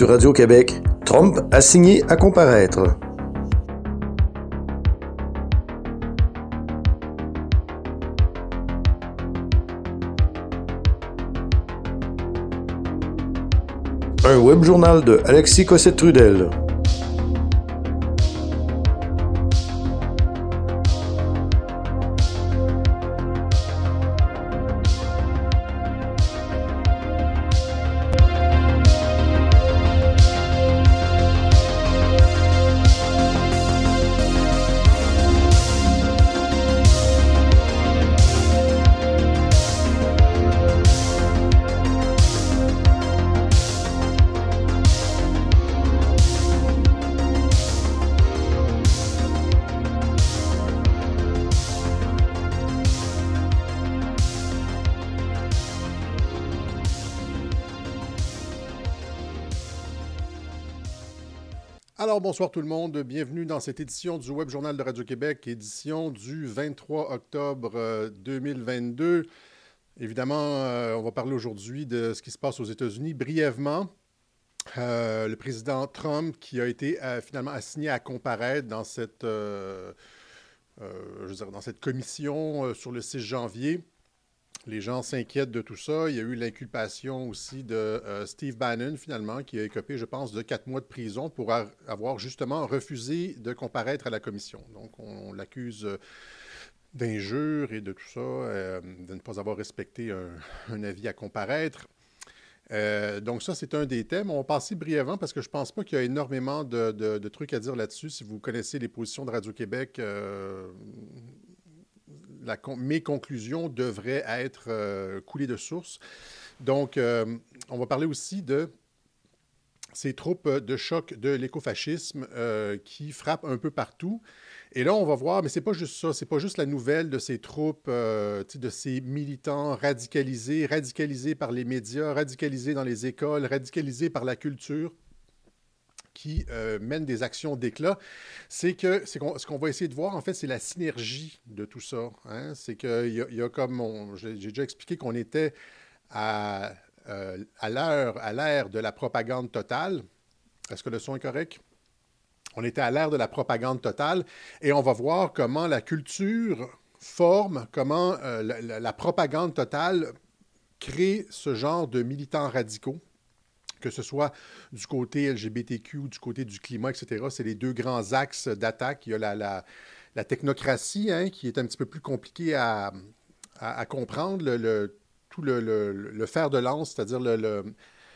Sur Radio-Québec, Trump a signé à comparaître. Un web journal de Alexis Cossette-Trudel. Bonsoir tout le monde. Bienvenue dans cette édition du Web Journal de Radio-Québec, édition du 23 octobre 2022. Euh, Évidemment, euh, on va parler aujourd'hui de ce qui se passe aux États-Unis brièvement. Euh, le président Trump qui a été finalement assigné à comparaître dans cette, dans cette commission sur le 6 janvier. Les gens s'inquiètent de tout ça. Il y a eu l'inculpation aussi de euh, Steve Bannon, finalement, qui a écopé, je pense, de quatre mois de prison pour avoir justement refusé de comparaître à la commission. Donc, on, l'accuse euh, d'injure et de tout ça, euh, de ne pas avoir respecté un, avis à comparaître. donc ça, c'est un des thèmes. On va passer brièvement parce que je ne pense pas qu'il y a énormément de, trucs à dire là-dessus. Si vous connaissez les positions de Radio-Québec, mes conclusions devraient être euh, coulées de source. Donc, euh, on va parler aussi de ces troupes de choc de l'écofascisme euh, qui frappent un peu partout. Et là, on va voir, mais c'est pas juste ça, c'est pas juste la nouvelle de ces troupes, de ces militants radicalisés, radicalisés par les médias, radicalisés dans les écoles, radicalisés par la culture qui euh, mènent des actions d'éclat, c'est que ce qu'on va essayer de voir, en fait, c'est la synergie de tout ça. Hein. C'est qu'il y, y, a comme, j'ai déjà expliqué qu'on était à, euh, à l'ère de la propagande totale. Est-ce que le son est correct? On était à l'ère de la propagande totale et on va voir comment la culture forme, comment euh, la propagande totale crée ce genre de militants radicaux que ce soit du côté LGBTQ ou du côté du climat, etc. C'est les deux grands axes d'attaque. Il y a la, technocratie, hein, qui est un petit peu plus compliqué à, comprendre, le, tout le, le, fer de lance, c'est-à-dire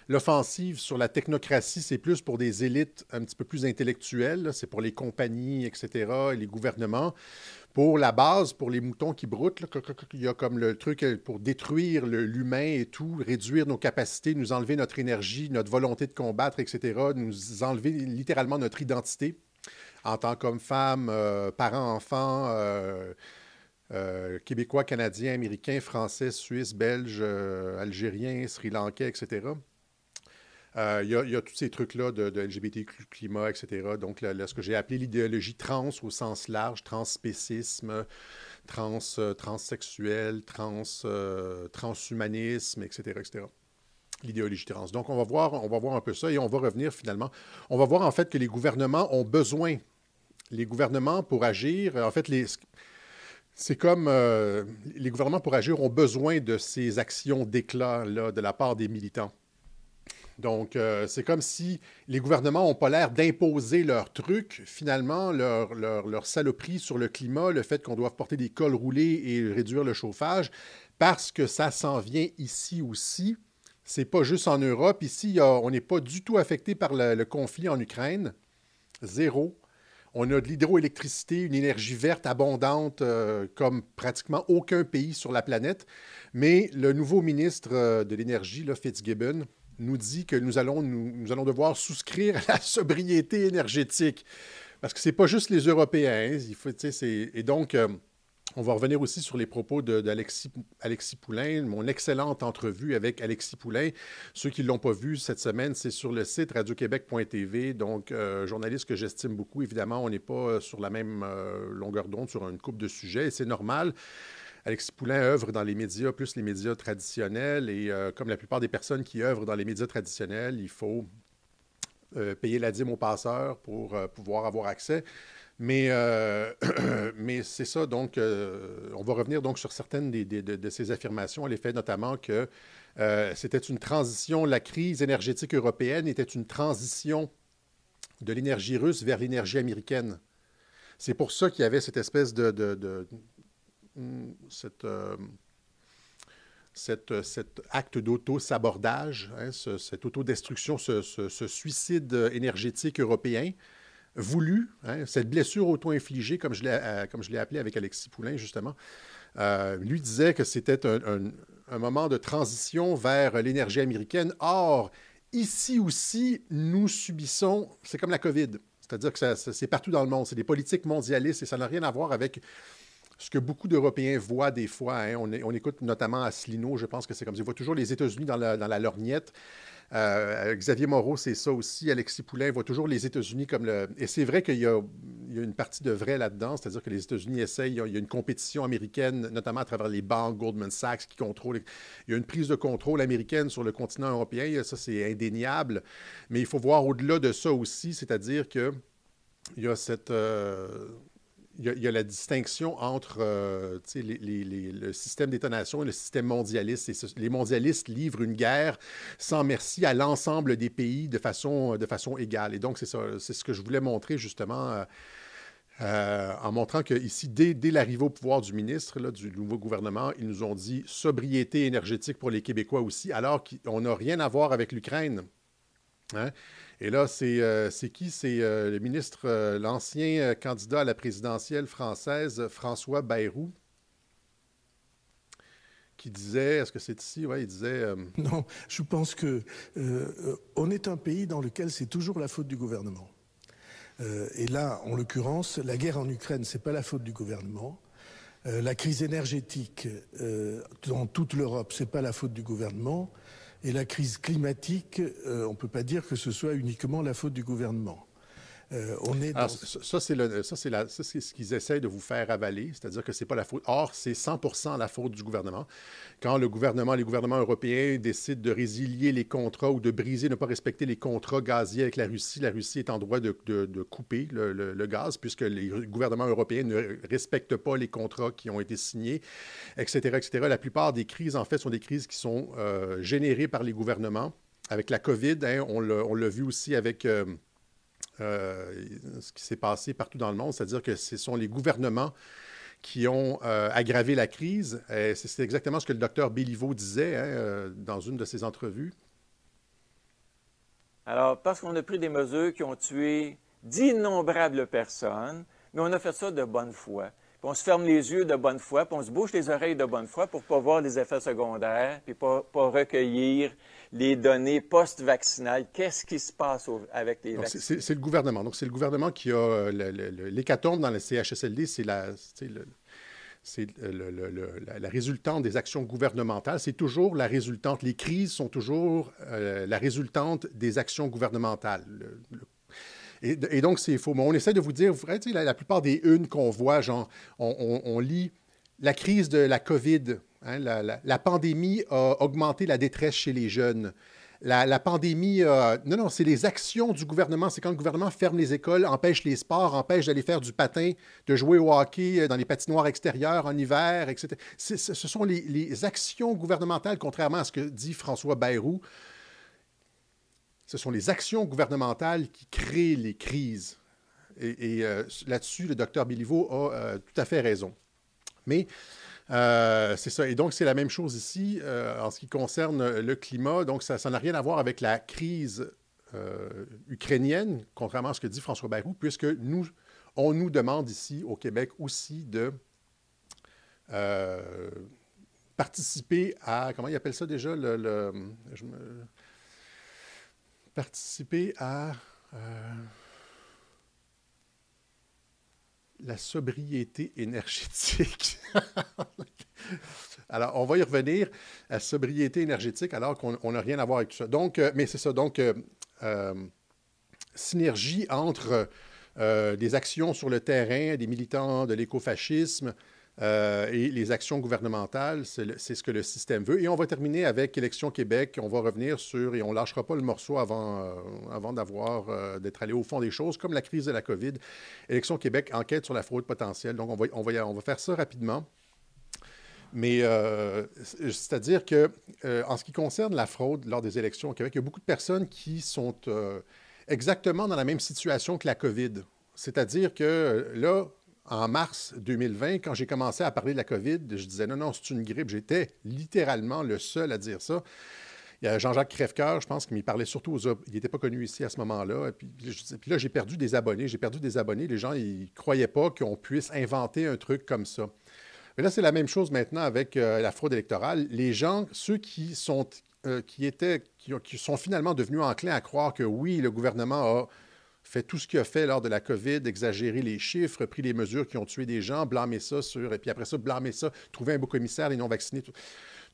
l'offensive sur la technocratie, c'est plus pour des élites un petit peu plus intellectuelles, c'est pour les compagnies, etc., et les gouvernements. Pour la base, pour les moutons qui broutent, il y a comme le truc euh, pour détruire l'humain et tout, réduire nos capacités, nous enlever notre énergie, notre volonté de combattre, etc., nous enlever littéralement notre identité en tant qu'homme, femme, euh, parents, enfants, euh, québécois, canadiens, américains, français, suisses, belges, algériens, sri-lankais, etc. Euh, il y, a tous ces trucs-là de, de, climat, etc. Donc, ce que j'ai appelé l'idéologie trans au sens large, transspécisme, trans, euh, transsexuel, trans, euh, transhumanisme, etc., etc. L'idéologie trans. Donc, on va, voir, on va voir un peu ça et on va revenir finalement. On va voir en fait que les gouvernements ont besoin, les gouvernements pour agir, en fait, c'est comme les gouvernements pour agir ont besoin de ces actions d'éclat là, de la part des militants. Donc, euh, c'est comme si les gouvernements n'ont pas l'air d'imposer leur truc, finalement, leur, leur, saloperie sur le climat, le fait qu'on doive porter des cols roulés et réduire le chauffage, parce que ça s'en vient ici aussi. C'est pas juste en Europe. Ici, on n'est pas du tout affecté par le, conflit en Ukraine. Zéro. On a de l'hydroélectricité, une énergie verte abondante euh, comme pratiquement aucun pays sur la planète. Mais le nouveau ministre euh, de l'Énergie, Fitzgibbon, nous dit que nous allons, nous, allons devoir souscrire à la sobriété énergétique. Parce que ce n'est pas juste les Européens. Il faut, et donc, euh, on va revenir aussi sur les propos d'Alexis Alexis Poulain, mon excellente entrevue avec Alexis Poulain. Ceux qui ne l'ont pas vu cette semaine, c'est sur le site radioquebec.tv. Donc, euh, journaliste que j'estime beaucoup. Évidemment, on n'est pas sur la même euh, longueur d'onde sur une coupe de sujets et c'est normal. Alexis Poulain œuvre dans les médias, plus les médias traditionnels. Et euh, comme la plupart des personnes qui œuvrent dans les médias traditionnels, il faut payer la dîme aux passeurs pour pouvoir avoir accès. Mais, mais c'est ça, donc, on va revenir donc sur certaines de, ces affirmations, l'effet notamment que c'était une transition, la crise énergétique européenne était une transition de l'énergie russe vers l'énergie américaine. C'est pour ça qu'il y avait cette espèce de... cette, euh, cet acte d'auto-sabordage, hein, cette autodestruction, ce, ce, suicide énergétique européen voulu, hein, cette blessure auto-infligée, comme je l'ai euh, appelé avec Alexis Poulain, justement, euh, lui disait que c'était un, un, moment de transition vers l'énergie américaine. Or, ici aussi, nous subissons, c'est comme la COVID, c'est-à-dire que c'est partout dans le monde, c'est des politiques mondialistes et ça n'a rien à voir avec ce que beaucoup d'Européens voient des fois. Hein. On, on, écoute notamment Asselineau, je pense que c'est comme ça. Ils voient toujours les États-Unis dans la, lorgnette. Euh, Xavier Moreau, c'est ça aussi. Alexis Poulain voit toujours les États-Unis comme le. Et c'est vrai qu'il y, a une partie de vrai là-dedans, c'est-à-dire que les États-Unis essayent. Il y, a, une compétition américaine, notamment à travers les banques, Goldman Sachs qui contrôlent. Il y a une prise de contrôle américaine sur le continent européen. Ça, c'est indéniable. Mais il faut voir au-delà de ça aussi, c'est-à-dire que il y a cette. Euh, il y, a, la distinction entre euh, le système d'État-nation et le système mondialiste. les mondialistes livrent une guerre sans merci à l'ensemble des pays de façon, égale. Et donc, c'est ce que je voulais montrer justement euh, euh, en montrant qu'ici, dès, dès l'arrivée au pouvoir du ministre, du nouveau gouvernement, ils nous ont dit sobriété énergétique pour les Québécois aussi, alors qu'on n'a rien à voir avec l'Ukraine. Hein? Et là, c'est euh, qui? C'est euh, le ministre, euh, l'ancien candidat à la présidentielle française, François Bayrou, qui disait, est-ce que c'est ici? Oui, il disait... Non, je pense que on est un pays dans lequel c'est toujours la faute du gouvernement. et là, en l'occurrence, la guerre en Ukraine, c'est pas la faute du gouvernement. la crise énergétique dans toute l'Europe, c'est pas la faute du gouvernement. Et la crise climatique, euh, on ne peut pas dire que ce soit uniquement la faute du gouvernement. Euh, on est dans... ça, c'est ce qu'ils essayent de vous faire avaler, c'est-à-dire que ce n'est pas la faute. Or, c'est 100 la faute du gouvernement. Quand le gouvernement, les gouvernements européens décident de résilier les contrats ou de briser, ne pas respecter les contrats gaziers avec la Russie, la Russie est en droit de, couper le, gaz puisque les gouvernements européens ne respectent pas les contrats qui ont été signés, etc., etc. La plupart des crises, en fait, sont des crises qui sont euh, générées par les gouvernements. Avec la COVID, hein, on l'a vu aussi avec... Euh, ce qui s'est passé partout dans le monde, c'est-à-dire que ce sont les gouvernements qui ont euh, aggravé la crise. C'est exactement ce que le docteur Béliveau disait hein, euh, dans une de ses entrevues. Alors, parce qu'on a pris des mesures qui ont tué d'innombrables personnes, mais on a fait ça de bonne foi. Puis on se ferme les yeux de bonne foi, puis on se bouche les oreilles de bonne foi pour ne pas voir les effets secondaires, puis pas, pas recueillir les données post-vaccinales. Qu'est-ce qui se passe avec les vaccins? C'est le gouvernement. Donc, c'est le gouvernement qui a euh, l'hécatombe dans le CHSLD, c'est la, c'est la, résultante des actions gouvernementales. C'est toujours la résultante. Les crises sont toujours euh, la résultante des actions gouvernementales. Et, donc, c'est faux. On essaie de vous dire, vous, la, la plupart des unes qu'on voit, genre, on lit la crise de la COVID Hein, la, pandémie a augmenté la détresse chez les jeunes. La, pandémie, non, non, c'est les actions du gouvernement. C'est quand le gouvernement ferme les écoles, empêche les sports, empêche d'aller faire du patin, de jouer au hockey euh, dans les patinoires extérieures en hiver, etc. Ce sont les, actions gouvernementales, contrairement à ce que dit François Bayrou. Ce sont les actions gouvernementales qui créent les crises. Et, euh, là-dessus, le docteur Béliveau a euh, tout à fait raison. Mais euh, c'est ça. Et donc, c'est la même chose ici en ce qui concerne le climat. Donc, ça n'a rien à voir avec la crise ukrainienne, contrairement à ce que dit François Bayrou, puisque nous, on nous demande ici au Québec aussi de participer à, comment il appelle ça déjà, le, participer à la sobriété énergétique. alors, on va y revenir à sobriété énergétique alors qu'on n'a rien à voir avec tout ça. Donc, euh, mais c'est ça. Donc, euh, euh, synergie entre des actions sur le terrain des militants de l'écofascisme, Euh, et les actions gouvernementales, c'est ce que le système veut. Et on va terminer avec Élection Québec. On va revenir sur, et on ne lâchera pas le morceau avant, euh, avant d'avoir, euh, d'être allé au fond des choses, comme la crise de la COVID. Élection Québec, enquête sur la fraude potentielle. Donc, on va, on va, on va faire ça rapidement. Mais c'est-à-dire que, en ce qui concerne la fraude lors des élections au Québec, il y a beaucoup de personnes qui sont exactement dans la même situation que la COVID. C'est-à-dire que là, en mars 2020, quand j'ai commencé à parler de la COVID, je disais non, non, c'est une grippe. J'étais littéralement le seul à dire ça. Il y a Jean-Jacques Crèvecoeur, je pense, qui m'y parlait surtout aux... Il n'était pas connu ici à ce moment-là. Puis, puis, là, j'ai perdu des abonnés. J'ai perdu des abonnés. Les gens, ils croyaient pas qu'on puisse inventer un truc comme ça. Mais là, c'est la même chose maintenant avec euh, la fraude électorale. Les gens, ceux qui sont, euh, qui étaient, qui, sont finalement devenus enclins à croire que oui, le gouvernement a fait tout ce qu'il a fait lors de la COVID, exagérer les chiffres, pris les mesures qui ont tué des gens, blâmer ça sur, et puis après ça, blâmer ça, trouver un beau commissaire, les non-vaccinés,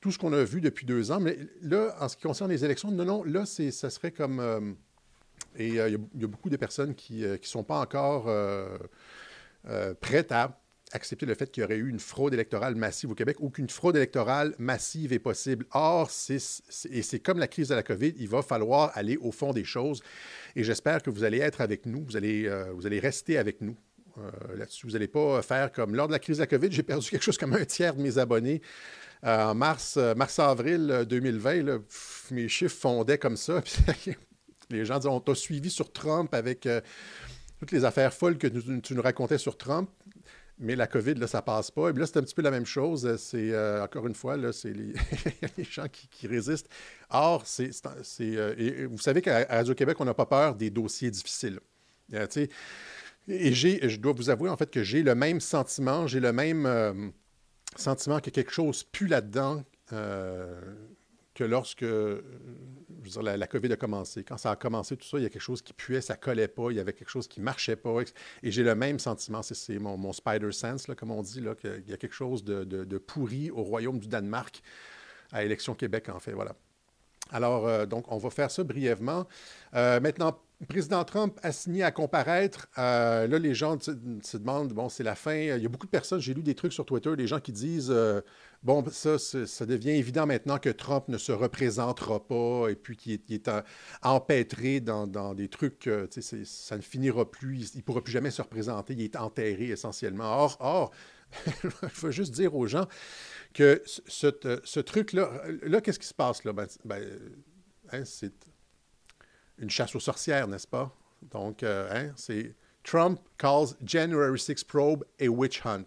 tout, ce qu'on a vu depuis deux ans. Mais là, en ce qui concerne les élections, non, non, là, ça serait comme... Euh, et euh, il y, a beaucoup de personnes qui ne euh, sont pas encore prêtes à accepter le fait qu'il y aurait eu une fraude électorale massive au Québec ou qu'une fraude électorale massive est possible. Or, c'est, et c'est comme la crise de la COVID, il va falloir aller au fond des choses. Et j'espère que vous allez être avec nous, vous allez, euh, vous allez rester avec nous. Euh, là-dessus, vous n'allez pas faire comme lors de la crise de la COVID, j'ai perdu quelque chose comme un tiers de mes abonnés. Euh, en mars, mars-avril 2020, mes chiffres fondaient comme ça. les gens disaient On t'a suivi sur Trump avec toutes les affaires folles que tu nous racontais sur Trump. Mais la COVID, là, ça passe pas. Et là, c'est un petit peu la même chose. C'est, euh, encore une fois, là, c'est les, les gens qui, résistent. Or, c'est, euh, vous savez qu'à Radio-Québec, on n'a pas peur des dossiers difficiles. Euh, et j'ai, je dois vous avouer, en fait, que j'ai le même sentiment, j'ai le même sentiment que quelque chose pue là-dedans que lorsque la, COVID a commencé. Quand ça a commencé, tout ça, il y a quelque chose qui puait, ça collait pas, il y avait quelque chose qui marchait pas. Et j'ai le même sentiment, c'est mon, spider sense, là, comme on dit, là, qu'il y a quelque chose de, pourri au Royaume du Danemark à Élection Québec, en fait. Voilà. Alors, euh, donc, on va faire ça brièvement. Euh, maintenant, président Trump a signé à comparaître. Euh, là, les gens se, demandent, bon, c'est la fin. Il y a beaucoup de personnes, j'ai lu des trucs sur Twitter, des gens qui disent, euh, bon, ça, ça devient évident maintenant que Trump ne se représentera pas et puis qu'il est, empêtré dans, des trucs, euh, ça ne finira plus, il ne pourra plus jamais se représenter, il est enterré essentiellement. Or, or je veux juste dire aux gens que ce, truc-là, là, qu'est-ce qui se passe là? Ben, ben hein, c'est une chasse aux sorcières, n'est-ce pas? Donc, euh, hein, c'est Trump calls January 6 probe a witch hunt.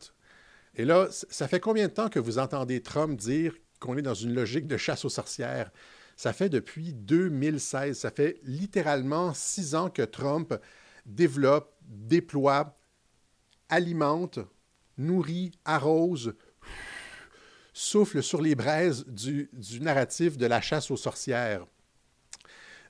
Et là, ça fait combien de temps que vous entendez Trump dire qu'on est dans une logique de chasse aux sorcières? Ça fait depuis 2016. Ça fait littéralement six ans que Trump développe, déploie, alimente, nourrit, arrose, souffle sur les braises du, du narratif de la chasse aux sorcières.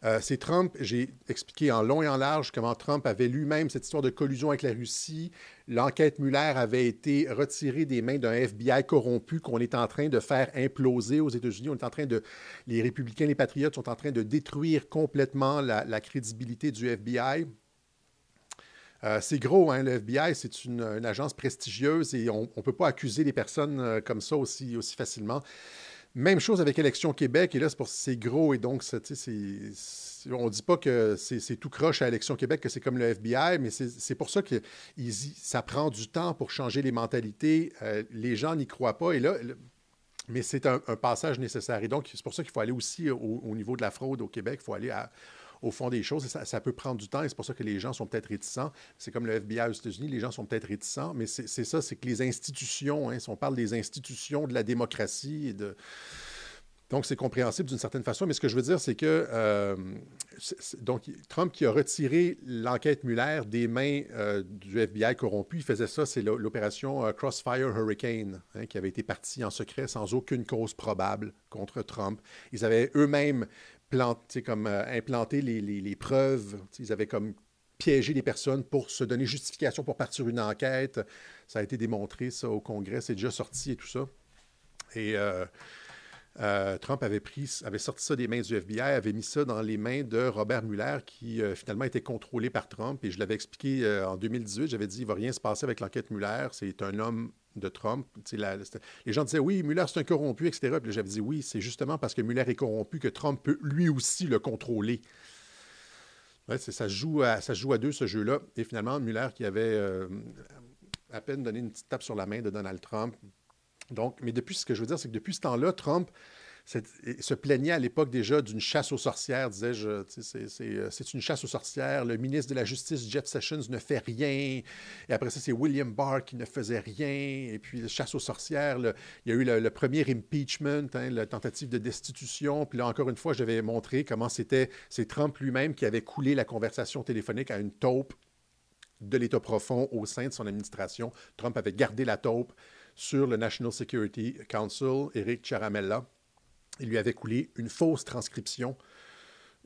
Euh, c'est Trump, j'ai expliqué en long et en large comment Trump avait lui-même cette histoire de collusion avec la Russie. L'enquête Muller avait été retirée des mains d'un FBI corrompu qu'on est en train de faire imploser aux États-Unis. On est en train de. Les républicains, les patriotes sont en train de détruire complètement la, crédibilité du FBI. Euh, c'est gros, hein, le FBI, c'est une, agence prestigieuse et on ne peut pas accuser les personnes euh, comme ça aussi, aussi facilement. Même chose avec Élection Québec, et là, c'est gros, et donc, c'est, on ne dit pas que c'est tout croche à Élection Québec, que c'est comme le FBI, mais c'est pour ça que ça prend du temps pour changer les mentalités. Euh, les gens n'y croient pas, et là, mais c'est un, passage nécessaire. Et donc, c'est pour ça qu'il faut aller aussi au, niveau de la fraude au Québec, il faut aller à, au fond des choses. Ça, peut prendre du temps et c'est pour ça que les gens sont peut-être réticents. C'est comme le FBI aux États-Unis, les gens sont peut-être réticents, mais c'est ça, c'est que les institutions, hein, si on parle des institutions de la démocratie. Donc, c'est compréhensible d'une certaine façon, mais ce que je veux dire, c'est que euh, donc Trump qui a retiré l'enquête Muller des mains euh, du FBI corrompu, il faisait ça, c'est l'opération euh, Crossfire Hurricane, hein, qui avait été partie en secret sans aucune cause probable contre Trump. Ils avaient eux-mêmes comme, euh, implanter les, preuves. Ils avaient comme piégé les personnes pour se donner justification pour partir une enquête. Ça a été démontré, ça, au Congrès. C'est déjà sorti et tout ça. Et euh, euh, Trump avait, pris, avait sorti ça des mains du FBI, avait mis ça dans les mains de Robert Mueller, qui finalement était contrôlé par Trump. Et je l'avais expliqué en 2018. J'avais dit il ne va rien se passer avec l'enquête Mueller. C'est un homme de Trump. les gens disaient oui, Mueller c'est un corrompu, etc. Puis j'avais dit oui, c'est justement parce que Mueller est corrompu que Trump peut lui aussi le contrôler. Ça, joue à, joue à deux ce jeu-là. Et finalement, Mueller qui avait euh, à peine donné une petite tape sur la main de Donald Trump. Donc, mais depuis ce que je veux dire, c'est que depuis ce temps-là, Trump se plaignait à l'époque déjà d'une chasse aux sorcières, disais-je. Euh, c'est une chasse aux sorcières. Le ministre de la Justice, Jeff Sessions, ne fait rien. Et après ça, c'est William Barr qui ne faisait rien. Et puis, chasse aux sorcières, il y a eu le, premier impeachment, hein, la tentative de destitution. Puis là, encore une fois, je vais montrer comment c'était c'est Trump lui-même qui avait coulé la conversation téléphonique à une taupe de l'État profond au sein de son administration. Trump avait gardé la taupe sur le National Security Council, Eric Charamella il lui avait coulé une fausse transcription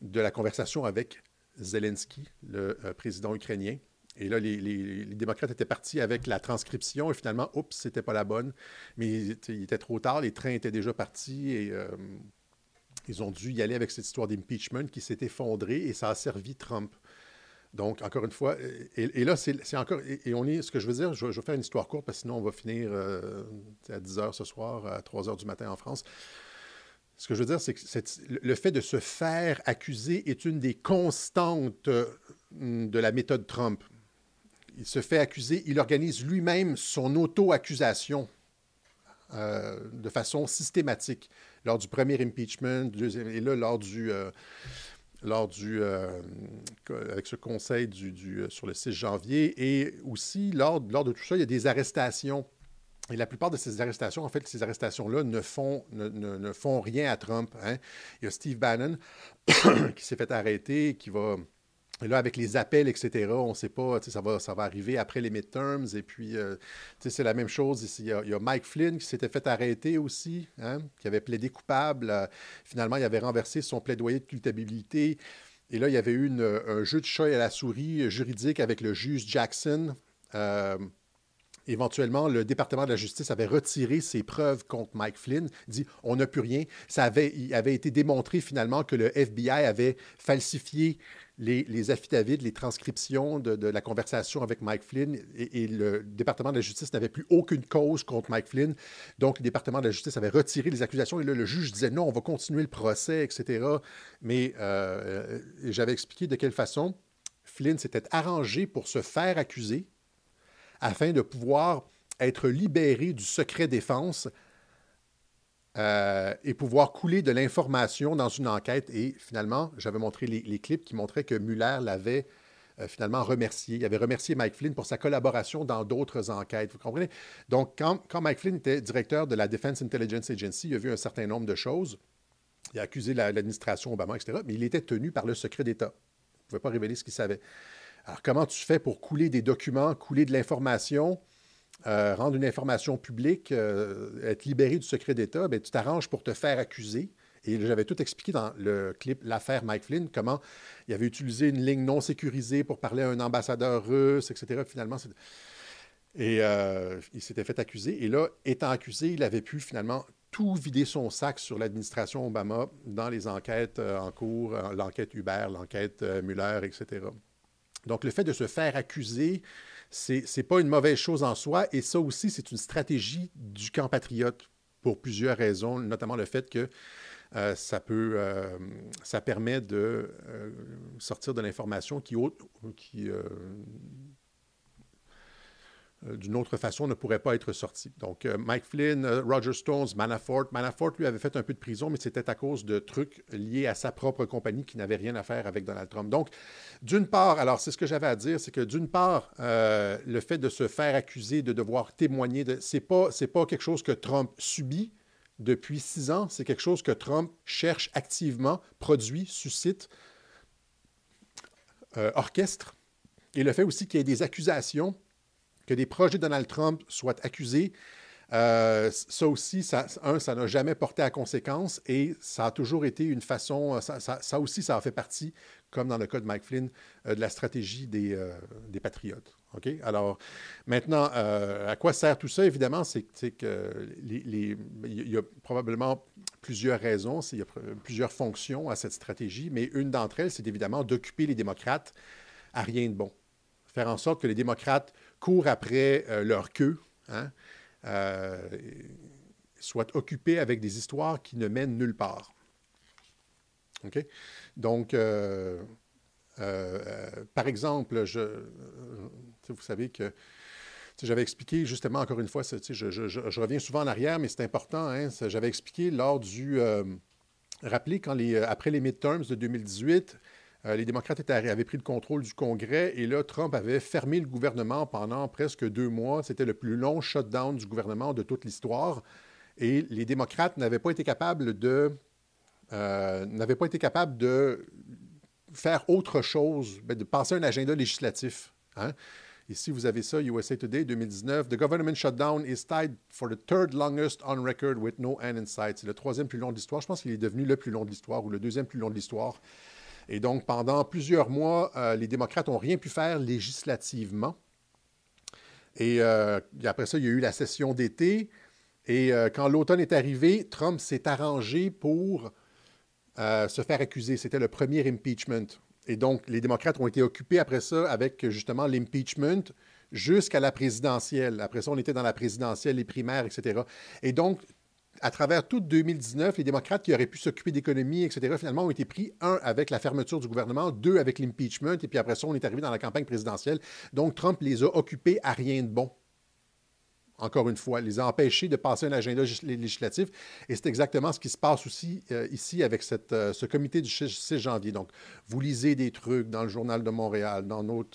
de la conversation avec Zelensky, le euh, président ukrainien. Et là, les, démocrates étaient partis avec la transcription et finalement, oups, c'était pas la bonne. Mais il, était trop tard, les trains étaient déjà partis et euh, ils ont dû y aller avec cette histoire d'impeachment qui s'est effondrée et ça a servi Trump. Donc, encore une fois, et, là, c'est encore, et, on est, ce que je veux dire, je, vais faire une histoire courte parce que sinon on va finir euh, à 10 heures ce soir, à 3 heures du matin en France. Ce que je veux dire, c'est que le fait de se faire accuser est une des constantes euh, de la méthode Trump. Il se fait accuser, il organise lui-même son auto-accusation euh, de façon systématique lors du premier impeachment, deuxième, et là, lors du... Euh, lors du, avec ce conseil du, sur le 6 janvier, et aussi lors, lors de tout ça, il y a des arrestations et la plupart de ces arrestations, en fait, ces arrestations-là ne font, ne, font rien à Trump. Hein. Il y a Steve Bannon qui s'est fait arrêter, qui va... Là, avec les appels, etc., on ne sait pas, ça va, ça va arriver après les midterms. Et puis, euh, c'est la même chose ici. Il y, a, Mike Flynn qui s'était fait arrêter aussi, hein, qui avait plaidé coupable. Euh, finalement, il avait renversé son plaidoyer de culpabilité. Et là, il y avait eu un jeu de chat à la souris juridique avec le juge Jackson. Euh, éventuellement, le département de la justice avait retiré ses preuves contre Mike Flynn, dit on n'a plus rien. Ça avait, il avait été démontré finalement que le FBI avait falsifié les, affidavits, les transcriptions de, la conversation avec Mike Flynn et, le département de la justice n'avait plus aucune cause contre Mike Flynn. Donc, le département de la justice avait retiré les accusations et là, le juge disait non, on va continuer le procès, etc. Mais euh, j'avais expliqué de quelle façon Flynn s'était arrangé pour se faire accuser afin de pouvoir être libéré du secret défense euh, et pouvoir couler de l'information dans une enquête. Et finalement, j'avais montré les, clips qui montraient que Muller l'avait euh, finalement remercié. Il avait remercié Mike Flynn pour sa collaboration dans d'autres enquêtes. Vous comprenez? Donc, quand, quand, Mike Flynn était directeur de la Defense Intelligence Agency, il a vu un certain nombre de choses. Il a accusé l'administration Obama, etc. Mais il était tenu par le secret d'État. Il ne pouvait pas révéler ce qu'il savait. Alors, comment tu fais pour couler des documents, couler de l'information, euh, rendre une information publique, euh, être libéré du secret d'État? Bien, tu t'arranges pour te faire accuser. Et j'avais tout expliqué dans le clip L'affaire Mike Flynn, comment il avait utilisé une ligne non sécurisée pour parler à un ambassadeur russe, etc. Finalement, et euh, il s'était fait accuser. Et là, étant accusé, il avait pu finalement tout vider son sac sur l'administration Obama dans les enquêtes en cours, l'enquête Hubert, l'enquête Muller, etc. Donc, le fait de se faire accuser, ce n'est pas une mauvaise chose en soi. Et ça aussi, c'est une stratégie du camp patriote pour plusieurs raisons, notamment le fait que euh, ça, peut, euh, ça permet de euh, sortir de l'information qui, qui d'une autre façon ne pourrait pas être sorti. Donc, euh, Mike Flynn, euh, Roger Stones, Manafort. Manafort, lui, avait fait un peu de prison, mais c'était à cause de trucs liés à sa propre compagnie qui n'avaient rien à faire avec Donald Trump. Donc, d'une part, alors c'est ce que j'avais à dire, c'est que d'une part, le fait de se faire accuser, de devoir témoigner, de, c'est pas, c'est pas quelque chose que Trump subit depuis six ans, c'est quelque chose que Trump cherche activement, produit, suscite, orchestre. Et le fait aussi qu'il y ait des accusations que des projets de Donald Trump soient accusés, euh, ça aussi, ça, un, ça n'a jamais porté à conséquence et ça a toujours été une façon, ça, aussi, ça a fait partie, comme dans le cas de Mike Flynn, euh, de la stratégie des, euh, des patriotes. OK? Alors, maintenant, à quoi sert tout ça? Évidemment, c'est que les, il y a probablement plusieurs raisons, il y a plusieurs fonctions à cette stratégie, mais une d'entre elles, c'est évidemment d'occuper les démocrates à rien de bon. Faire en sorte que les démocrates courent après euh, leur queue, hein, soit occupé avec des histoires qui ne mènent nulle part. OK? Donc, par exemple, je, vous savez que j'avais expliqué justement, encore une fois, je, reviens souvent en arrière, mais c'est important. Hein, j'avais expliqué lors du. Euh, rappelez, après les midterms de 2018, euh, les démocrates avaient pris le contrôle du Congrès et là, Trump avait fermé le gouvernement pendant presque deux mois. C'était le plus long shutdown du gouvernement de toute l'histoire. Et les démocrates n'avaient pas été capables de. Euh, faire autre chose, ben, de passer un agenda législatif. Hein. Ici, vous avez ça, USA Today 2019. The government shutdown is tied for the third longest on record with no end in sight. C'est le troisième plus long de l'histoire. Je pense qu'il est devenu le plus long de l'histoire ou le deuxième plus long de l'histoire. Et donc, pendant plusieurs mois, euh, les démocrates n'ont rien pu faire législativement. Et euh, après ça, il y a eu la session d'été. Et euh, quand l'automne est arrivé, Trump s'est arrangé pour se faire accuser. C'était le premier impeachment. Et donc, les démocrates ont été occupés après ça avec justement l'impeachment jusqu'à la présidentielle. Après ça, on était dans la présidentielle, les primaires, etc. Et donc, à travers tout 2019, les démocrates qui auraient pu s'occuper d'économie, etc., finalement, ont été pris, un, avec la fermeture du gouvernement, deux, avec l'impeachment, et puis après ça, on est arrivé dans la campagne présidentielle. Donc, Trump les a occupés à rien de bon encore une fois, les empêcher de passer un agenda législatif. Et c'est exactement ce qui se passe aussi euh, ici avec euh, ce comité du 6 janvier. Donc, vous lisez des trucs dans le Journal de Montréal, dans nos,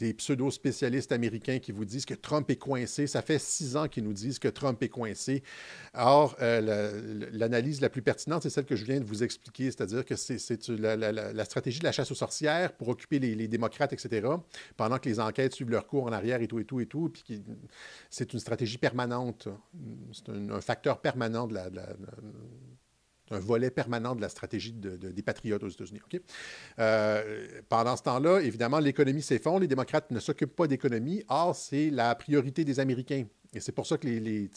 les, pseudo-spécialistes américains qui vous disent que Trump est coincé. Ça fait six ans qu'ils nous disent que Trump est coincé. Or, euh, l'analyse la plus pertinente, c'est celle que je viens de vous expliquer, c'est-à-dire que c'est la, la, stratégie de la chasse aux sorcières pour occuper les, les, démocrates, etc., pendant que les enquêtes suivent leur cours en arrière et tout, et tout, et tout. Puis c'est une stratégie permanente. C'est un, facteur permanent de la, un volet permanent de la stratégie des patriotes aux États-Unis. Euh, pendant ce temps-là, évidemment, l'économie s'effondre. Les démocrates ne s'occupent pas d'économie. Or, c'est la priorité des Américains. Et c'est pour ça que les,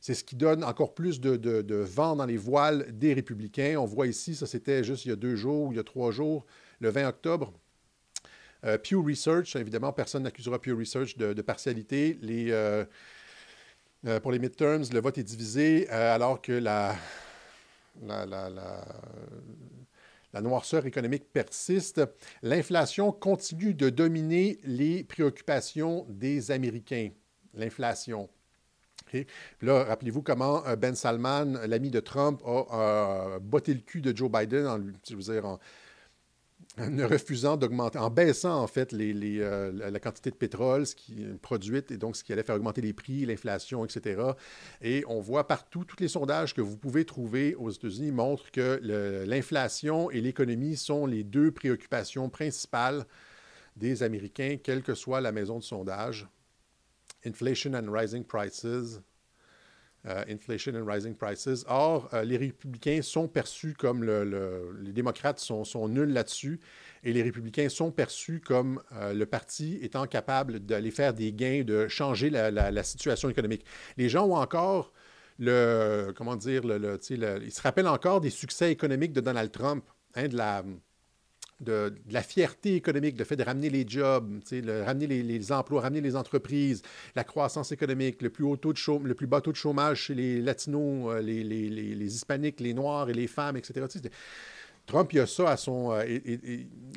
c'est ce qui donne encore plus de, vent dans les voiles des républicains. On voit ici, ça c'était juste il y a deux jours ou il y a trois jours, le 20 octobre, euh, Pew Research, évidemment, personne n'accusera Pew Research de, partialité. Euh, euh, pour les midterms, le vote est divisé alors que la, noirceur économique persiste. L'inflation continue de dominer les préoccupations des Américains. L'inflation. là, rappelez-vous comment Ben Salman, l'ami de Trump, a botté le cul de Joe Biden en, je veux dire, en, ne refusant d'augmenter, en baissant en fait euh, la quantité de pétrole produite et donc ce qui allait faire augmenter les prix, l'inflation, etc. Et on voit partout, tous les sondages que vous pouvez trouver aux États-Unis montrent que l'inflation et l'économie sont les deux préoccupations principales des Américains, quelle que soit la maison de sondage. Inflation and rising prices. Euh, inflation and rising prices. Or, euh, les républicains sont perçus comme le, les démocrates sont, nuls là-dessus et les républicains sont perçus comme euh, le parti étant capable d'aller faire des gains, de changer la, la, situation économique. Les gens ont encore le, comment dire, le, ils se rappellent encore des succès économiques de Donald Trump, hein, de la de, la fierté économique, le fait de ramener les jobs, le, ramener les, emplois, ramener les entreprises, la croissance économique, le plus, haut taux de chômage, le plus bas taux de chômage chez les latinos, euh, les, les, hispaniques, les noirs et les femmes, etc. Trump, il a ça à son... Euh,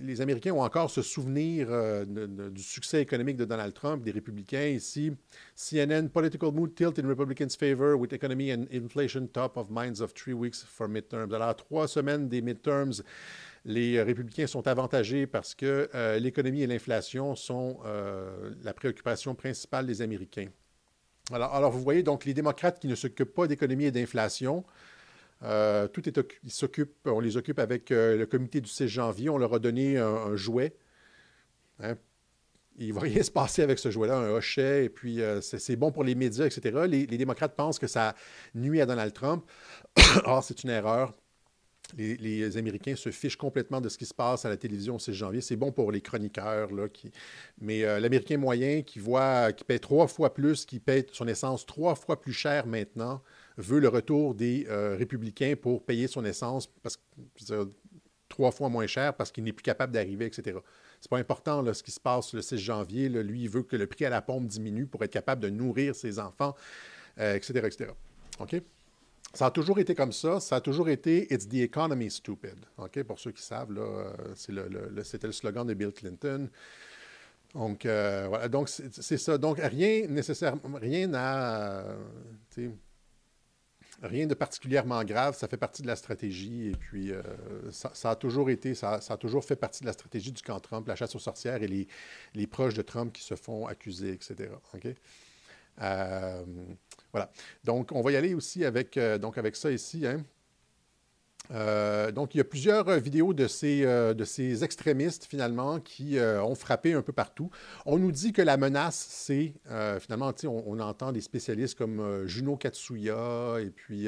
les Américains ont encore ce souvenir euh, du succès économique de Donald Trump, des républicains ici. CNN, political mood tilt in Republicans' favor with economy and inflation top of minds of three weeks for midterms. Alors, trois semaines des midterms les républicains sont avantagés parce que euh, l'économie et l'inflation sont euh, la préoccupation principale des Américains. Alors, vous voyez donc les démocrates qui ne s'occupent pas d'économie et d'inflation, euh, tout est ils on les occupe avec le comité du 6 janvier, on leur a donné un, jouet. Hein. Il va rien se passer avec ce jouet-là, un hochet, et puis c'est bon pour les médias, etc. Les, les, démocrates pensent que ça nuit à Donald Trump. Or, c'est une erreur. Les, Américains se fichent complètement de ce qui se passe à la télévision le 6 janvier. C'est bon pour les chroniqueurs, là, mais euh, l'Américain moyen qui voit, qui paie trois fois plus, qui paie son essence trois fois plus cher maintenant, veut le retour des euh, républicains pour payer son essence parce que trois fois moins cher parce qu'il n'est plus capable d'arriver, etc. c'est pas important là, ce qui se passe le 6 janvier. Lui, il veut que le prix à la pompe diminue pour être capable de nourrir ses enfants, etc., etc. OK? Ça a toujours été comme ça. Ça a toujours été It's the economy stupid. Pour ceux qui savent, là, c'était le slogan de Bill Clinton. Donc, euh, voilà. Donc, c'est ça. Donc, rien nécessairement, à. rien de particulièrement grave. Ça fait partie de la stratégie. Et puis, euh, ça, a toujours été, ça, a toujours fait partie de la stratégie du camp Trump, la chasse aux sorcières et les, les proches de Trump qui se font accuser, etc. OK? Euh, voilà. Donc, on va y aller aussi avec, avec ça ici. Hein. Euh, donc, il y a plusieurs euh, vidéos de ces, euh, de ces extrémistes, finalement, qui ont frappé un peu partout. On nous dit que la menace, c'est, finalement, on, on, entend des spécialistes comme Juno Katsuya, et puis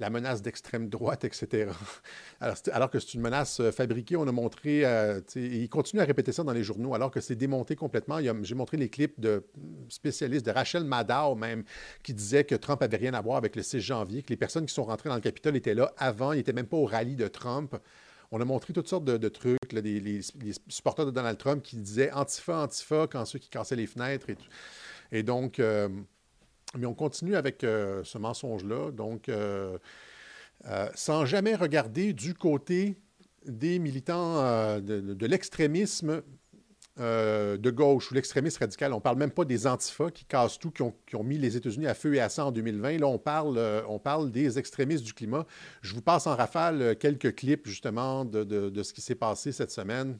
la menace d'extrême droite, etc. Alors, alors que c'est une menace fabriquée, on a montré, et ils continuent à répéter ça dans les journaux, alors que c'est démonté complètement. J'ai montré les clips de spécialistes, de Rachel Maddow même, qui disait que Trump avait rien à voir avec le 6 janvier, que les personnes qui sont rentrées dans le Capitole étaient là avant, n'était même pas au rallye de Trump. On a montré toutes sortes de, trucs, les, supporters de Donald Trump qui disaient Antifa, Antifa, quand ceux qui cassaient les fenêtres. Et, et donc, euh, mais on continue avec euh, ce mensonge-là. Donc, euh, sans jamais regarder du côté des militants de l'extrémisme euh, de gauche ou l'extrémisme radical. On ne parle même pas des antifas qui cassent tout, qui ont, mis les États-Unis à feu et à sang en 2020. Là, on parle, euh, on parle des extrémistes du climat. Je vous passe en rafale euh, quelques clips justement de, de ce qui s'est passé cette semaine.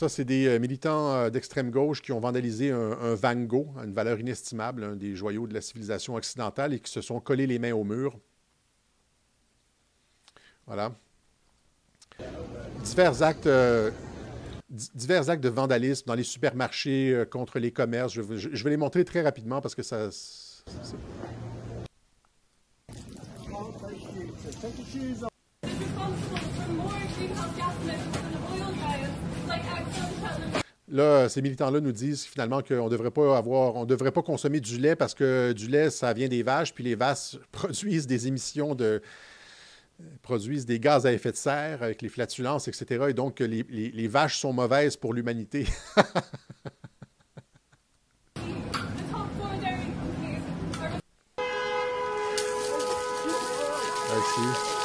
Ça, c'est des euh, militants euh, d'extrême gauche qui ont vandalisé un, Van Gogh, une valeur inestimable, un des joyaux de la civilisation occidentale, et qui se sont collés les mains au mur. Voilà. Divers actes, euh, divers actes de vandalisme dans les supermarchés contre les commerces. Je, je, vais les montrer très rapidement parce que ça. Là, ces militants-là nous disent finalement qu'on ne devrait pas avoir, on devrait pas consommer du lait parce que du lait, ça vient des vaches, puis les vaches produisent des émissions de produisent des gaz à effet de serre avec les flatulences, etc. Et donc, les, les vaches sont mauvaises pour l'humanité. Merci.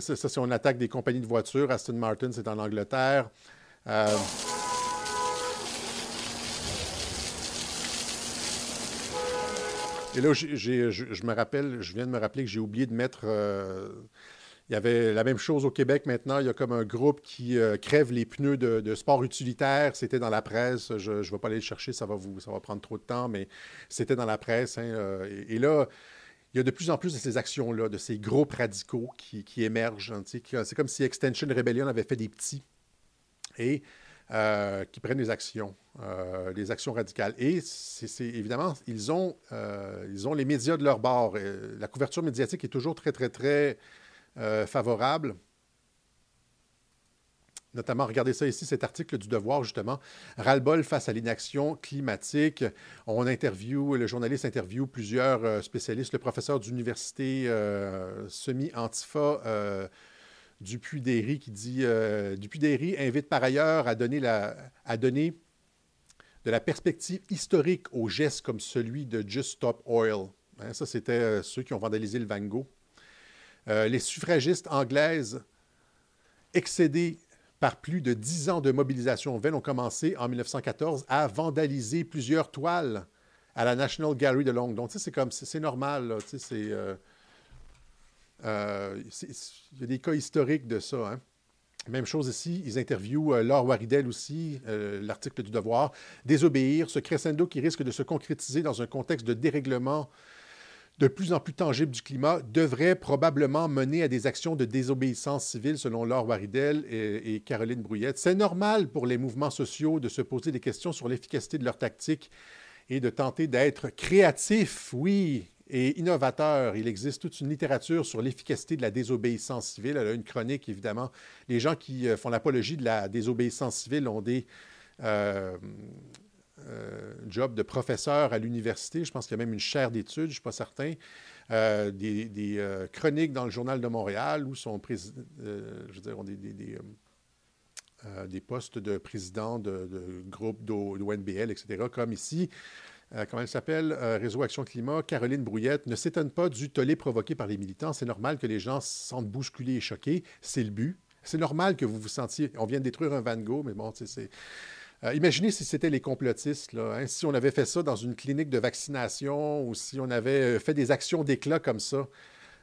Ça, c'est on attaque des compagnies de voitures. Aston Martin, c'est en Angleterre. Euh, et là, je, me rappelle, je viens de me rappeler que j'ai oublié de mettre. Euh, il y avait la même chose au Québec maintenant. Il y a comme un groupe qui euh, crève les pneus de, sport utilitaire. C'était dans la presse. Je ne vais pas aller le chercher, ça va, vous, ça va prendre trop de temps, mais c'était dans la presse. Hein, et, là, il y a de plus en plus de ces actions-là, de ces groupes radicaux qui, émergent. Hein, c'est comme si Extension Rebellion avait fait des petits et euh, qui prennent des actions, euh, des actions radicales. Et c'est évidemment, euh, ils ont les médias de leur bord. la couverture médiatique est toujours très, très, très favorable notamment, regardez ça ici, cet article du Devoir, justement, ras-le-bol face à l'inaction climatique. On interview, le journaliste interview plusieurs euh, spécialistes, le professeur d'université euh, semi-antifa euh, Dupuis-Derry qui dit euh, Dupuis-Derry invite par ailleurs à donner, de la perspective historique aux gestes comme celui de Just Stop Oil. Hein, ça, c'était ceux qui ont vandalisé le Van Gogh. les suffragistes anglaises excédées par plus de dix ans de mobilisation vaine, ont commencé en 1914 à vandaliser plusieurs toiles à la National Gallery de Londres. Donc, c'est comme, c'est normal, euh, euh, c'est... il y a des cas historiques de ça, hein. Même chose ici, ils interviewent euh, Laure Waridel aussi, l'article du Devoir. Désobéir, ce crescendo qui risque de se concrétiser dans un contexte de dérèglement de plus en plus tangible du climat devrait probablement mener à des actions de désobéissance civile, selon Laure Waridel et, Caroline Brouillette. C'est normal pour les mouvements sociaux de se poser des questions sur l'efficacité de leurs tactiques et de tenter d'être créatifs, oui, et innovateurs. Il existe toute une littérature sur l'efficacité de la désobéissance civile. Elle a une chronique, évidemment. Les gens qui euh, font l'apologie de la désobéissance civile ont des... Euh, job de professeur à l'université. Je pense qu'il y a même une chaire d'études, je ne suis pas certain. des, chroniques dans le Journal de Montréal où son président, je veux dire, des, des, des, postes de président de, de groupe d'ONBL, etc., comme ici. comment elle s'appelle, Réseau Action Climat, Caroline Brouillette, ne s'étonne pas du tollé provoqué par les militants. C'est normal que les gens se sentent bousculés et choqués. C'est le but. C'est normal que vous vous sentiez. On vient de détruire un Van Gogh, mais bon, c'est. Euh, imaginez si c'était les complotistes, hein, si on avait fait ça dans une clinique de vaccination ou si on avait euh, fait des actions d'éclat comme ça.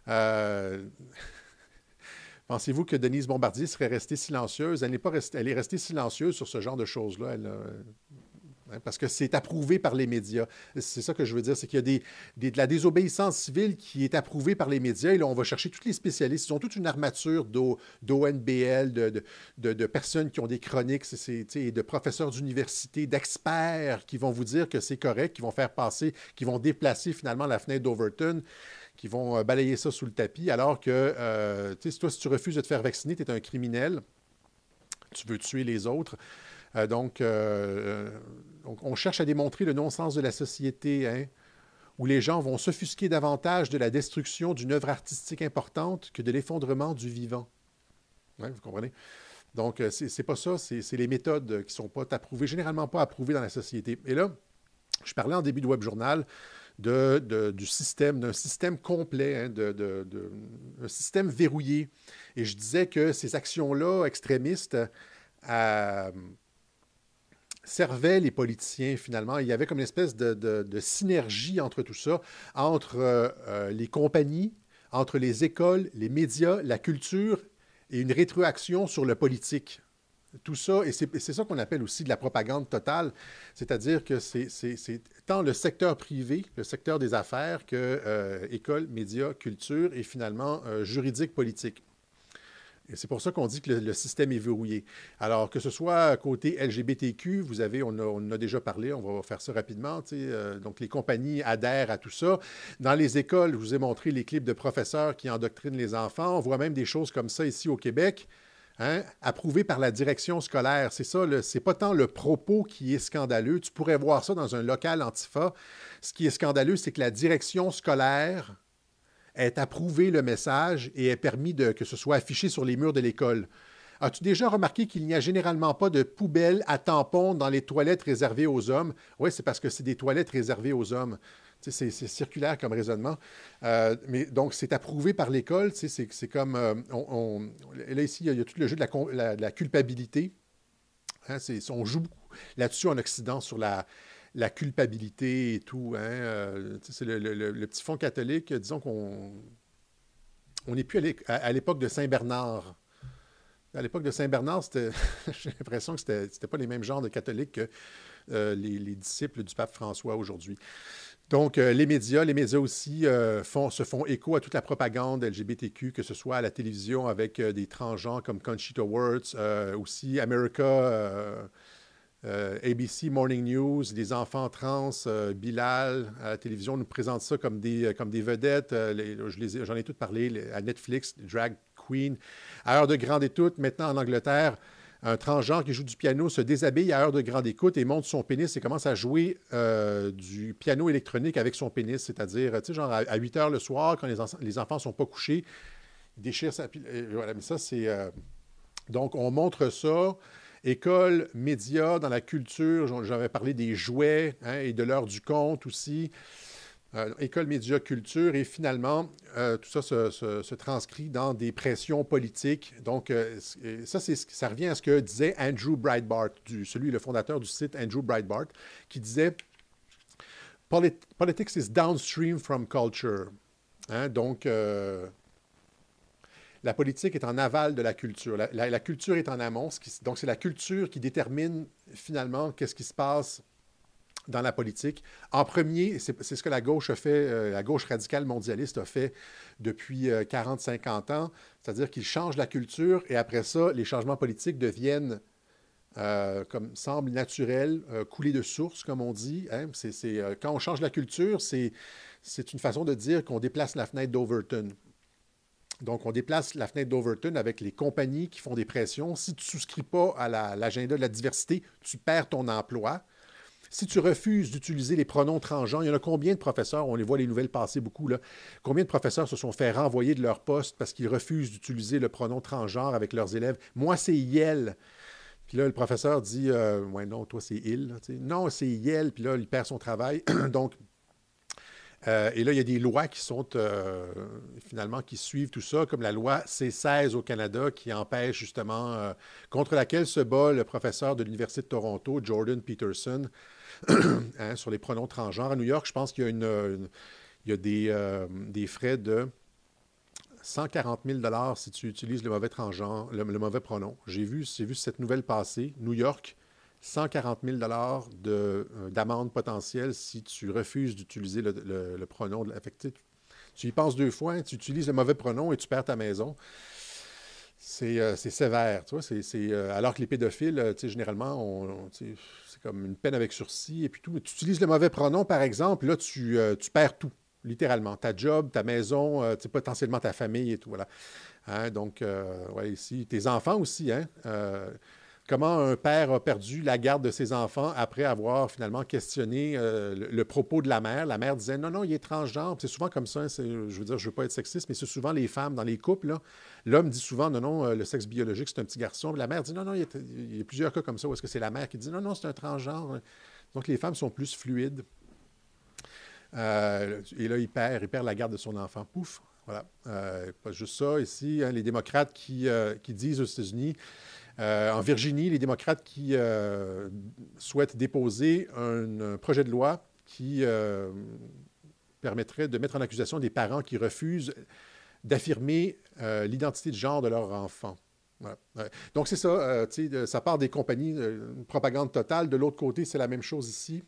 Euh, pensez-vous que Denise Bombardier serait restée silencieuse? Elle, n'est pas restée, elle est restée silencieuse sur ce genre de choses-là. Hein, parce que c'est approuvé par les médias. C'est ça que je veux dire, c'est qu'il y a de la désobéissance civile qui est approuvée par les médias. Et là, on va chercher tous les spécialistes. Ils ont toute une armature d'ONBL, de, personnes qui ont des chroniques, et de professeurs d'université, d'experts qui vont vous dire que c'est correct, qui vont faire passer, qui vont déplacer finalement la fenêtre d'Overton qui vont euh, balayer ça sous le tapis, alors que, euh, toi, si tu refuses de te faire vacciner, tu es un criminel, tu veux tuer les autres. Euh, donc, donc, on cherche à démontrer le non-sens de la société, hein, où les gens vont s'offusquer davantage de la destruction d'une œuvre artistique importante que de l'effondrement du vivant. vous comprenez? Donc, euh, c'est pas ça, c'est les méthodes qui sont pas approuvées, généralement pas approuvées dans la société. Et là, je parlais en début de web journal de, du système, d'un système complet, hein, de, un système verrouillé. Et je disais que ces actions-là extrémistes, euh, servaient les politiciens finalement. Il y avait comme une espèce de, synergie entre tout ça, entre euh, euh, les compagnies, entre les écoles, les médias, la culture et une rétroaction sur le politique. Tout ça, et c'est ça qu'on appelle aussi de la propagande totale, c'est-à-dire que c'est tant le secteur privé, le secteur des affaires, que euh, école, médias, culture et finalement juridique, politique. C'est pour ça qu'on dit que le, système est verrouillé. Alors, que ce soit côté LGBTQ, vous avez, on, a, a déjà parlé, on va faire ça rapidement. Euh, donc, les compagnies adhèrent à tout ça. Dans les écoles, je vous ai montré les clips de professeurs qui endoctrinent les enfants. On voit même des choses comme ça ici au Québec. Hein, approuvées par la direction scolaire. C'est ça, c'est pas tant le propos qui est scandaleux. Tu pourrais voir ça dans un local antifa. Ce qui est scandaleux, c'est que la direction scolaire est approuvé le message et est permis de, que ce soit affiché sur les murs de l'école. As-tu déjà remarqué qu'il n'y a généralement pas de poubelles à tampons dans les toilettes réservées aux hommes? Oui, c'est parce que c'est des toilettes réservées aux hommes. C'est circulaire comme raisonnement. Euh, mais donc, c'est approuvé par l'école. C'est comme. Euh, on, là, ici, il y, a, tout le jeu de la, culpabilité. Hein, on joue là-dessus en Occident sur la, la culpabilité et tout. Hein, euh, c'est le, petit fond catholique, disons qu'on on n'est plus à l'époque de Saint-Bernard. À l'époque de Saint-Bernard, j'ai l'impression que ce n'était pas les mêmes genres de catholiques que euh, les, disciples du pape François aujourd'hui. Donc, euh, les médias, les médias aussi se font écho à toute la propagande LGBTQ, que ce soit à la télévision avec des transgenres comme Conchita Wurst, aussi America euh, ABC Morning News, les enfants trans, euh, Bilal, à la télévision nous présente ça comme des, euh, comme des vedettes. J'en ai toutes parlé à Netflix, Drag Queen. À heure de grande écoute, maintenant en Angleterre, un transgenre qui joue du piano se déshabille à heure de grande écoute et monte son pénis et commence à jouer du piano électronique avec son pénis, c'est-à-dire, tu sais, genre à, 8 heures le soir, quand les, les enfants ne sont pas couchés, il déchire sa... Voilà, mais ça, c'est... Donc, on montre ça. École, médias, dans la culture, j'avais parlé des jouets hein, et de l'heure du conte aussi. Euh, école, médias, culture, et finalement, euh, tout ça se, transcrit dans des pressions politiques. Donc, euh, ça, revient à ce que disait Andrew Breitbart, celui, le fondateur du site Andrew Breitbart, qui disait Politics is downstream from culture. Hein, donc, la politique est en aval de la culture. La, culture est en amont. donc, c'est la culture qui détermine finalement qu'est-ce qui se passe dans la politique. En premier, c'est ce que la gauche a fait, euh, la gauche radicale mondialiste a fait depuis 40-50 euh, ans, c'est-à-dire qu'ils changent la culture et après ça, les changements politiques deviennent, euh, comme semble naturel, couler de source, comme on dit. Hein. quand on change la culture, c'est une façon de dire qu'on déplace la fenêtre d'Overton. Donc, on déplace la fenêtre d'Overton avec les compagnies qui font des pressions. Si tu ne souscris pas à l'agenda de la diversité, tu perds ton emploi. Si tu refuses d'utiliser les pronoms transgenres, il y en a combien de professeurs, on les voit les nouvelles passer beaucoup, là, combien de professeurs se sont fait renvoyer de leur poste parce qu'ils refusent d'utiliser le pronom transgenre avec leurs élèves? Moi, c'est Yel. Puis là, le professeur dit euh, Ouais, non, toi, c'est il. Non, c'est Yel. Puis là, il perd son travail. Donc, euh, et là, il y a des lois qui sont euh, finalement qui suivent tout ça, comme la loi C16 au Canada qui empêche justement, euh, contre laquelle se bat le professeur de l'Université de Toronto, Jordan Peterson, hein, sur les pronoms transgenres. À New York, je pense qu'il y a, des, frais de 140 000 si tu utilises le mauvais pronom. J'ai vu, vu cette nouvelle passer. New York, 140 000 euh, d'amende potentielle si tu refuses d'utiliser le, pronom de l'affecté. Tu y penses deux fois, tu utilises le mauvais pronom et tu perds ta maison. C'est euh, sévère, tu vois. Euh, alors que les pédophiles, généralement, c'est comme une peine avec sursis et puis tout. tu utilises le mauvais pronom, par exemple, là, tu, perds tout, littéralement. Ta job, ta maison, potentiellement ta famille et tout, voilà. Hein, donc, ouais, ici, tes enfants aussi, hein comment un père a perdu la garde de ses enfants après avoir finalement questionné euh, le, propos de la mère. La mère disait non, non, il est transgenre. C'est souvent comme ça. je veux dire, je ne veux pas être sexiste, mais c'est souvent les femmes dans les couples. L'homme dit souvent non, non, euh, le sexe biologique, c'est un petit garçon. la mère dit non, non, il y, a, plusieurs cas comme ça où est-ce que c'est la mère qui dit non, non, c'est un transgenre. Donc les femmes sont plus fluides. Euh, et là, il perd, il perd la garde de son enfant. Pouf, voilà. pas juste ça. Ici, hein, les démocrates qui disent aux États-Unis euh, en Virginie, les démocrates qui euh, souhaitent déposer un, projet de loi qui euh, permettrait de mettre en accusation des parents qui refusent d'affirmer l'identité de genre de leur enfant. Donc, c'est ça, ça part des compagnies, une propagande totale. De l'autre côté, c'est la même chose ici.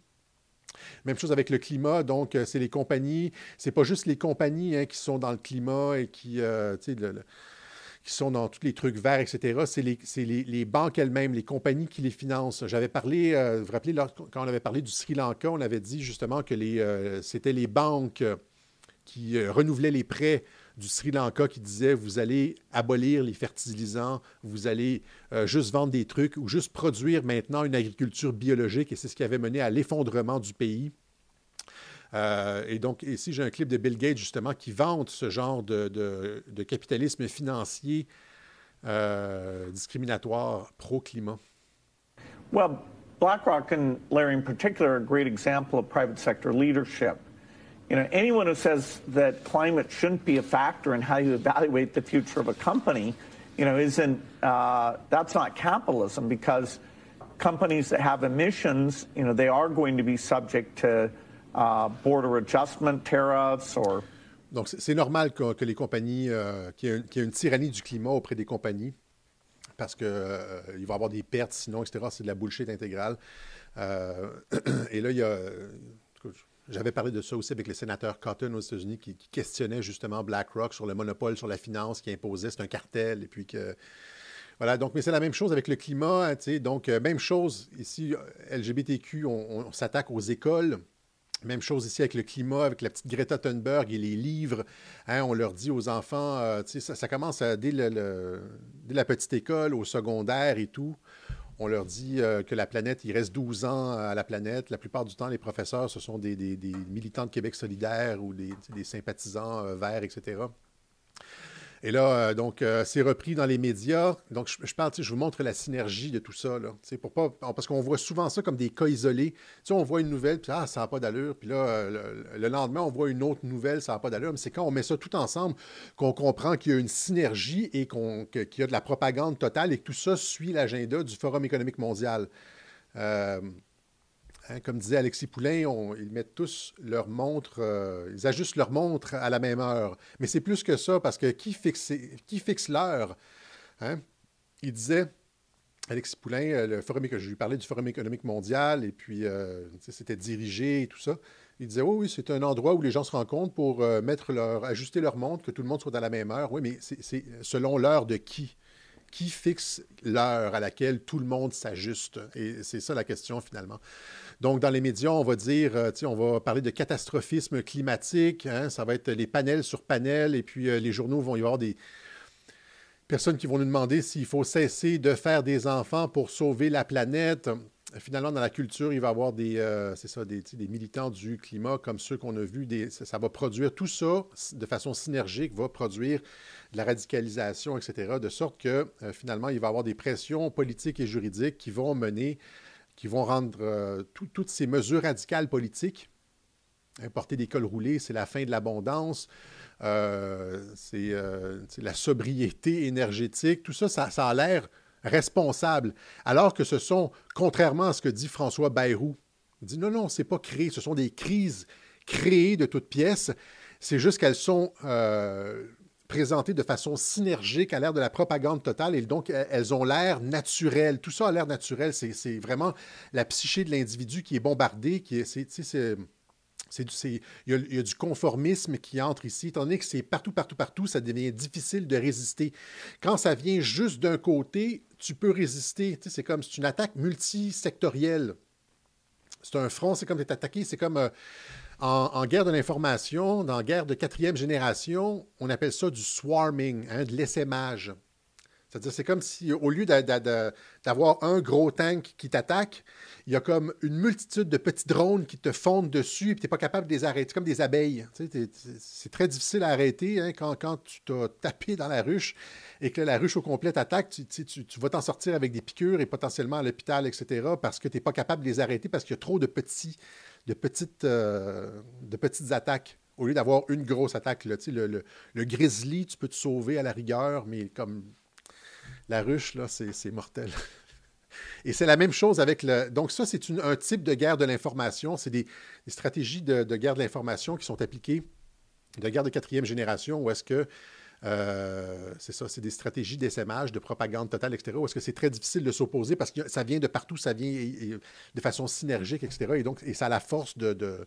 Même chose avec le climat. Donc, c'est les compagnies, c'est pas juste les compagnies hein, qui sont dans le climat et qui, qui sont dans tous les trucs verts, etc., c'est les, banques elles-mêmes, les compagnies qui les financent. J'avais parlé, euh, vous vous rappelez, quand on avait parlé du Sri Lanka, on avait dit justement que euh, c'était les banques qui euh, renouvelaient les prêts du Sri Lanka qui disaient vous allez abolir les fertilisants, vous allez juste vendre des trucs ou juste produire maintenant une agriculture biologique, et c'est ce qui avait mené à l'effondrement du pays. Euh, et donc, ici, j'ai un clip de Bill Gates, justement, qui vante ce genre de, de, de capitalisme financier euh, discriminatoire pro-climat? Well, BlackRock and Larry in particular are a great example of private sector leadership. You know, anyone who says that climate shouldn't be a factor in how you evaluate the future of a company, you know, isn't uh, that's not capitalism because companies that have emissions, you know, they are going to be subject to Border adjustment tariffs or... Donc, c'est normal que, les compagnies, euh, qu'il y, ait une tyrannie du climat auprès des compagnies, parce qu'il euh, va y avoir des pertes sinon, etc. C'est de la bullshit intégrale. Euh, et là, il y a. J'avais parlé de ça aussi avec le sénateur Cotton aux États-Unis qui, questionnait justement BlackRock sur le monopole sur la finance qui imposait, c'est un cartel, et puis que. Voilà, donc, mais c'est la même chose avec le climat, hein, donc, même chose ici, LGBTQ, on s'attaque aux écoles, même chose ici avec le climat, avec la petite Greta Thunberg et les livres. Hein, on leur dit aux enfants, euh, ça, commence dès, la petite école, au secondaire et tout. On leur dit euh, que la planète, il reste 12 ans à la planète. La plupart du temps, les professeurs, ce sont des, militants de Québec solidaire ou des, sympathisants euh, verts, etc. Et là, euh, donc, euh, c'est repris dans les médias. Donc, je, je parle, je vous montre la synergie de tout ça, pour pas, parce qu'on voit souvent ça comme des cas isolés. sais, on voit une nouvelle, puis ah, ça n'a pas d'allure. Puis là, euh, le, lendemain, on voit une autre nouvelle, ça n'a pas d'allure. Mais c'est quand on met ça tout ensemble qu'on comprend qu'il y a une synergie et qu'on, qu'il y a de la propagande totale et que tout ça suit l'agenda du Forum économique mondial. Hein, comme disait Alexis Poulain, ils mettent tous leur montre, euh, ils ajustent leur montre à la même heure. Mais c'est plus que ça, parce que qui fixe, qui fixe l'heure? Hein? Il disait, Alexis Poulain, euh, le forum, je lui parlais du Forum économique mondial, et puis euh, c'était dirigé et tout ça. Il disait, oui, oui, c'est un endroit où les gens se rencontrent pour mettre leur, ajuster leur montre, que tout le monde soit à la même heure. Oui, mais c'est selon l'heure de qui? Qui fixe l'heure à laquelle tout le monde s'ajuste? Et c'est ça la question finalement. Donc, dans les médias, on va dire, euh, on va parler de catastrophisme climatique. Hein, ça va être les panels sur panels. Et puis, euh, les journaux vont y avoir des personnes qui vont nous demander s'il faut cesser de faire des enfants pour sauver la planète. finalement, dans la culture, il va y avoir des, euh, ça, des, militants du climat comme ceux qu'on a vus. Ça, ça va produire tout ça de façon synergique, va produire de la radicalisation, etc., de sorte que euh, finalement, il va y avoir des pressions politiques et juridiques qui vont mener, qui vont rendre euh, tout- toutes ces mesures radicales politiques. Hein, Porter des cols roulés, c'est la fin de l'abondance, euh, c'est la sobriété énergétique, tout ça, ça, a l'air responsable. Alors que ce sont, contrairement à ce que dit François Bayrou, il dit non, non, c'est pas créé, ce sont des crises créées de toutes pièces. C'est juste qu'elles sont présentées de façon synergique à l'ère de la propagande totale et donc elles- elles ont l'air naturelles. Tout ça a l'air naturel. C'est vraiment la psyché de l'individu qui est bombardée, qui est, il, y y a du conformisme qui entre ici. Étant donné que c'est partout, partout, partout, ça devient difficile de résister. Quand ça vient juste d'un côté, tu peux résister. C'est comme c'est une attaque multisectorielle. C'est un front, c'est comme d'être attaqué. C'est comme euh, en, guerre de l'information, dans guerre de quatrième génération, on appelle ça du swarming, hein, de l'essaimage. C'est-à-dire, c'est comme si, au lieu d'a- d'a- d'a- d'avoir un gros tank qui t'attaque, il y a comme une multitude de petits drones qui te fondent dessus et tu n'es pas capable de les arrêter. C'est comme des abeilles. C'est très difficile à arrêter hein, quand, tu t'as tapé dans la ruche et que la ruche au complet t'attaque. Tu- tu vas t'en sortir avec des piqûres et potentiellement à l'hôpital, etc. parce que tu n'es pas capable de les arrêter parce qu'il y a trop de, petits, de, petites, euh, de petites attaques. Au lieu d'avoir une grosse attaque, le, grizzly, tu peux te sauver à la rigueur, mais comme la ruche, là, c'est mortel. Et c'est la même chose avec le. Donc, ça, c'est un type de guerre de l'information. C'est des, des stratégies de, de guerre de l'information qui sont appliquées, de guerre de quatrième génération, où est-ce que. Euh, c'est ça, c'est des stratégies d'essaimage, de propagande totale, etc., où est-ce que c'est très difficile de s'opposer parce que ça vient de partout, ça vient de façon synergique, etc. Et donc, et ça a la force de.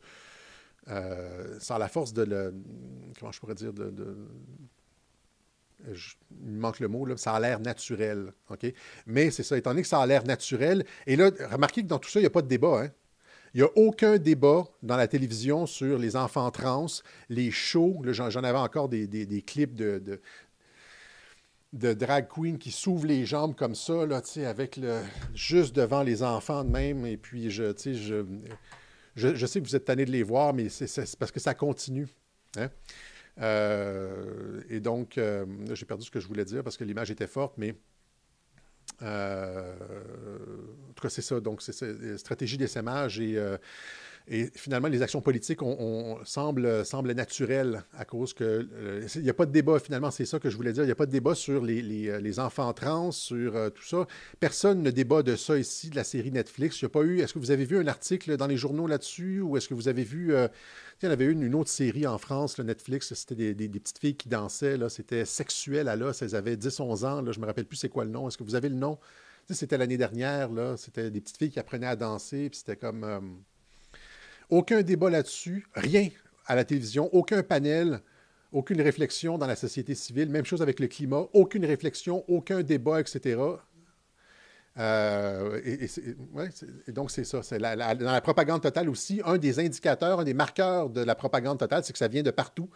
euh, ça a la force de. Comment je pourrais dire de- de, il manque le mot, là, ça a l'air naturel. OK? Mais c'est ça, étant donné que ça a l'air naturel, et là, remarquez que dans tout ça, il n'y a pas de débat. hein. Il n'y a aucun débat dans la télévision sur les enfants trans, les shows. J'en, avais encore des, clips de, drag queen qui s'ouvrent les jambes comme ça, là, avec le, juste devant les enfants de même. Et puis, je, je, sais que vous êtes tannés de les voir, mais c'est, parce que ça continue. hein. Euh, et donc, euh, j'ai perdu ce que je voulais dire parce que l'image était forte, mais en tout cas, c'est ça. Donc, c'est euh, stratégie d'essaimage et, euh, et finalement, les actions politiques on, on- semblent, semblent naturelles à cause que. euh, il n'y a pas de débat, finalement, c'est ça que je voulais dire. Il n'y a pas de débat sur les, les, euh, enfants trans, sur euh, tout ça. Personne ne débat de ça ici, de la série Netflix. Il n'y a pas eu. Est-ce que vous avez vu un article dans les journaux là-dessus ou est-ce que vous avez vu. euh, il y en avait une, une autre série en France, le Netflix, c'était des, des- petites filles qui dansaient, là, c'était sexuel à l'os, elles avaient 10-11 ans, je me rappelle plus c'est quoi le nom. Est-ce que vous avez le nom? C'était l'année dernière, là, c'était des petites filles qui apprenaient à danser, puis c'était comme... aucun débat là-dessus, rien à la télévision, aucun panel, aucune réflexion dans la société civile, même chose avec le climat, aucune réflexion, aucun débat, etc. Euh, et, donc, c'est ça. Dans la propagande totale aussi, un des indicateurs, un des marqueurs de la propagande totale, c'est que ça vient de partout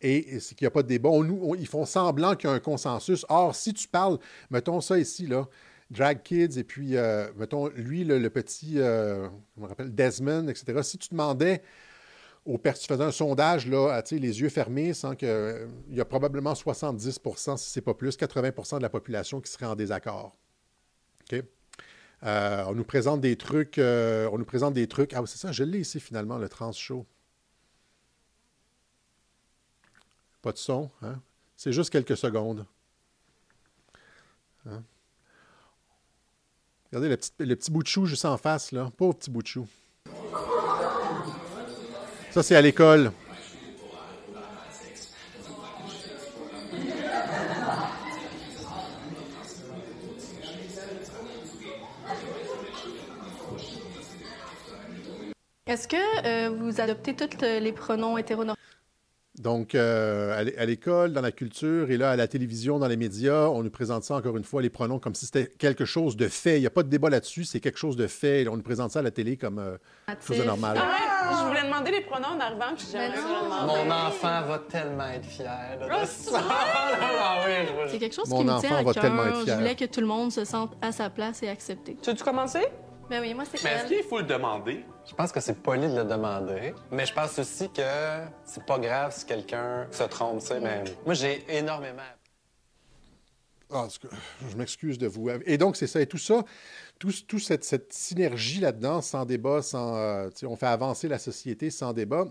et, c'est qu'il n'y a pas de débat. Ils font semblant qu'il y a un consensus. Or, si tu parles, mettons ça ici, là, Drag Kids, et puis, euh, mettons, lui, le, petit, euh, je me rappelle, Desmond, etc., si tu demandais aux pers- tu faisais un sondage, là, à, les yeux fermés, sans que, il y a probablement 70% si ce n'est pas plus, 80% de la population qui serait en désaccord. OK? Euh, on nous présente des trucs. euh, on nous présente des trucs. Ah, c'est ça, je l'ai ici finalement, le trans show. Pas de son, hein? C'est juste quelques secondes. Hein? Regardez le petit, le petit bout de chou juste en face, là. Pauvre petit bout de chou. Ça, c'est à l'école. Est-ce que euh, vous adoptez tous les pronoms hétéronormatifs? Donc, euh, à l'é- à l'école, dans la culture, et là, à la télévision, dans les médias, on nous présente ça encore une fois, les pronoms, comme si c'était quelque chose de fait. Il n'y a pas de débat là-dessus, c'est quelque chose de fait. On nous présente ça à la télé comme euh, quelque chose de normal. Ah ouais, je voulais demander les pronoms en arrivant, puis demander. Mon enfant va tellement être fier là, de ça. Ah je C'est quelque chose Mon qui me tient à va tellement être cœur. Je voulais que tout le monde se sente à sa place et accepté. Tu veux-tu commencer? Ben oui, moi, c'est Mais est-ce qu'il faut le demander? Je pense que c'est poli de le demander, mais je pense aussi que c'est pas grave si quelqu'un se trompe, tu sais, mais moi, j'ai énormément Ah, je m'excuse de vous. Et donc, c'est ça. Et tout ça, tout, tout cette, cette synergie là-dedans, sans débat, sans, euh, on fait avancer la société sans débat,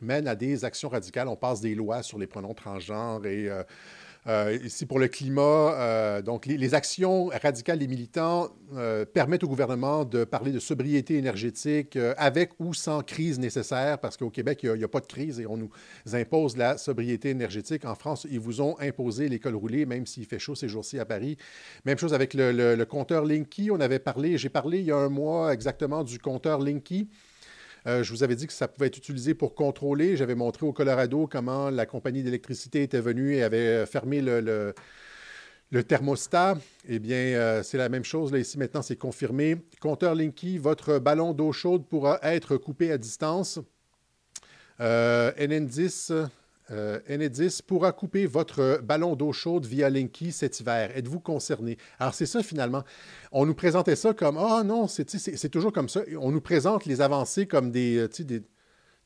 mène à des actions radicales. On passe des lois sur les pronoms transgenres et euh, euh, ici pour le climat. euh, donc, les, actions radicales des militants euh, permettent au gouvernement de parler de sobriété énergétique avec ou sans crise nécessaire, parce qu'au Québec, il n'y a, pas de crise et on nous impose la sobriété énergétique. En France, ils vous ont imposé l'école roulée, même s'il fait chaud ces jours-ci à Paris. Même chose avec le, le, le compteur Linky. On avait parlé, j'ai parlé il y a un mois exactement du compteur Linky. Euh, je vous avais dit que ça pouvait être utilisé pour contrôler. J'avais montré au Colorado comment la compagnie d'électricité était venue et avait fermé le, thermostat. Eh bien, euh, c'est la même chose. Là, ici, maintenant, c'est confirmé. Compteur Linky, votre ballon d'eau chaude pourra être coupé à distance. Euh, NN10, euh, NN10 pourra couper votre ballon d'eau chaude via Linky cet hiver. Êtes-vous concerné? Alors, c'est ça, finalement. On nous présentait ça comme Ah oh, non, c'est toujours comme ça. On nous présente les avancées comme des, des.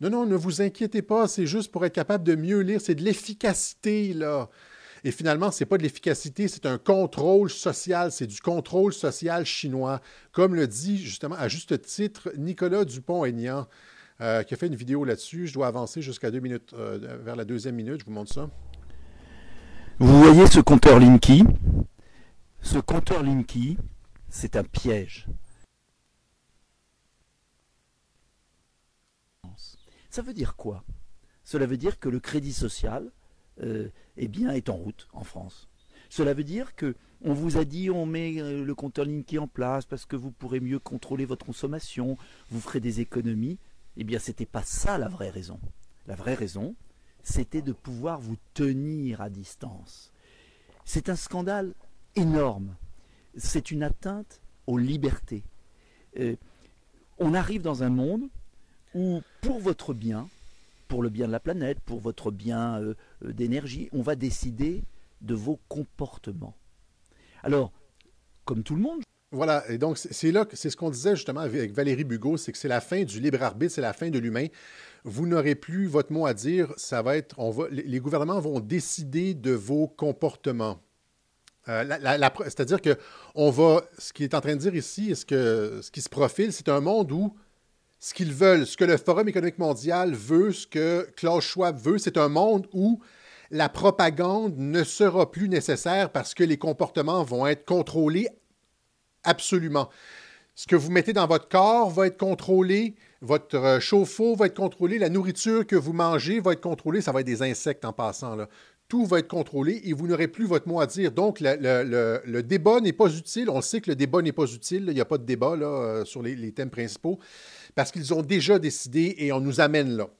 Non, non, ne vous inquiétez pas, c'est juste pour être capable de mieux lire. C'est de l'efficacité, là. Et finalement, ce n'est pas de l'efficacité, c'est un contrôle social, c'est du contrôle social chinois. Comme le dit justement à juste titre Nicolas Dupont-Aignan, euh, qui a fait une vidéo là-dessus. Je dois avancer jusqu'à deux minutes, euh, vers la deuxième minute, je vous montre ça. Vous voyez ce compteur Linky? Ce compteur Linky, c'est un piège. Ça veut dire quoi? Cela veut dire que le crédit social euh, eh bien, est en route en France. Cela veut dire que on vous a dit on met euh, le compteur Linky en place parce que vous pourrez mieux contrôler votre consommation, vous ferez des économies. Eh bien, c'était pas ça la vraie raison. La vraie raison, c'était de pouvoir vous tenir à distance. C'est un scandale énorme. C'est une atteinte aux libertés. Euh, on arrive dans un monde où, pour votre bien, pour le bien de la planète, pour votre bien euh, d'énergie, on va décider de vos comportements. Alors, comme tout le monde. Voilà, et donc c'est là que c'est ce qu'on disait justement avec Valérie Bugot, c'est que c'est la fin du libre arbitre, c'est la fin de l'humain. Vous n'aurez plus votre mot à dire, ça va être, on va, les gouvernements vont décider de vos comportements. Euh, C'est-à-dire que on va, ce qu'il est en train de dire ici, ce, que, ce qui se profile, c'est un monde où ce qu'ils veulent, ce que le Forum économique mondial veut, ce que Klaus Schwab veut, c'est un monde où la propagande ne sera plus nécessaire parce que les comportements vont être contrôlés absolument. Ce que vous mettez dans votre corps va être contrôlé, votre chauffe-eau va être contrôlé, la nourriture que vous mangez va être contrôlée, ça va être des insectes en passant. Tout va être contrôlé et vous n'aurez plus votre mot à dire. Donc, le, débat n'est pas utile. On sait que le débat n'est pas utile. Il n'y a pas de débat là, sur les, les thèmes principaux parce qu'ils ont déjà décidé et on nous amène là.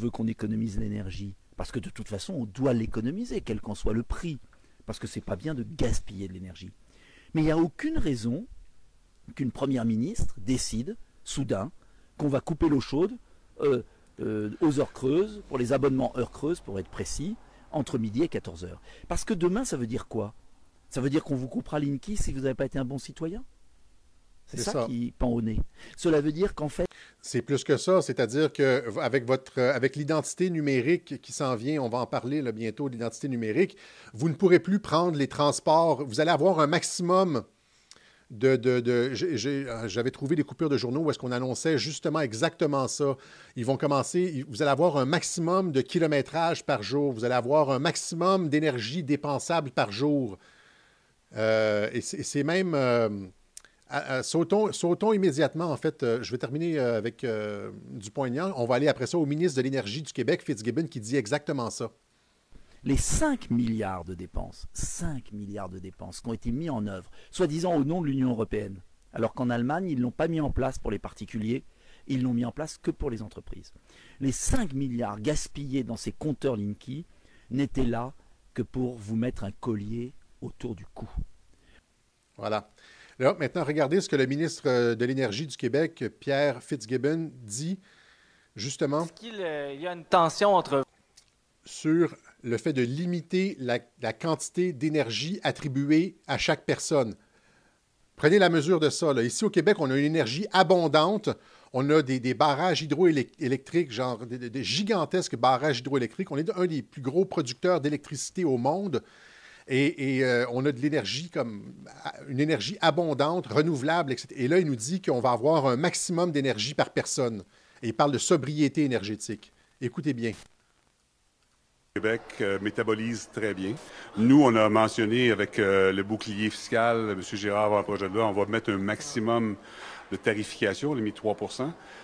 On veut qu'on économise l'énergie parce que de toute façon, on doit l'économiser, quel qu'en soit le prix, parce que c'est pas bien de gaspiller de l'énergie. Mais il n'y a aucune raison qu'une première ministre décide, soudain, qu'on va couper l'eau chaude euh, euh, aux heures creuses, pour les abonnements heures creuses, pour être précis, entre midi et 14 heures. Parce que demain, ça veut dire quoi? Ça veut dire qu'on vous coupera l'INKI si vous n'avez pas été un bon citoyen? C'est ça, ça, qui pend au nez. Cela veut dire qu'en fait. C'est plus que ça, c'est-à-dire qu'avec votre, avec l'identité numérique qui s'en vient, on va en parler là, bientôt, l'identité numérique, vous ne pourrez plus prendre les transports. Vous allez avoir un maximum de. de, de J'avais trouvé des coupures de journaux où est-ce qu'on annonçait justement exactement ça. Ils vont commencer, vous allez avoir un maximum de kilométrage par jour, vous allez avoir un maximum d'énergie dépensable par jour. Euh, et c'est même. Euh, euh, sautons, sautons, immédiatement, en fait, euh, je vais terminer euh, avec Dupont-Aignan. On va aller après ça au ministre de l'Énergie du Québec, Fitzgibbon, qui dit exactement ça. Les 5 milliards de dépenses, 5 milliards de dépenses qui ont été mis en œuvre, soi-disant au nom de l'Union européenne, alors qu'en Allemagne, ils ne l'ont pas mis en place pour les particuliers, ils l'ont mis en place que pour les entreprises. Les 5 milliards gaspillés dans ces compteurs Linky n'étaient là que pour vous mettre un collier autour du cou. Voilà. Là, maintenant, regardez ce que le ministre de l'Énergie du Québec, Pierre Fitzgibbon, dit justement. Est-ce qu'il euh, y a une tension entre. Sur le fait de limiter la, la quantité d'énergie attribuée à chaque personne. Prenez la mesure de ça. Ici au Québec, on a une énergie abondante. On a des, barrages hydroélectriques, genre des, gigantesques barrages hydroélectriques. On est un des plus gros producteurs d'électricité au monde. Et, euh, on a de l'énergie comme une énergie abondante, renouvelable, etc. Et là, il nous dit qu'on va avoir un maximum d'énergie par personne. Et il parle de sobriété énergétique. Écoutez bien. Québec euh, métabolise très bien. Nous, on a mentionné avec euh, le bouclier fiscal, M. Girard, le projet de loi, on va mettre un maximum de tarification, on a mis 3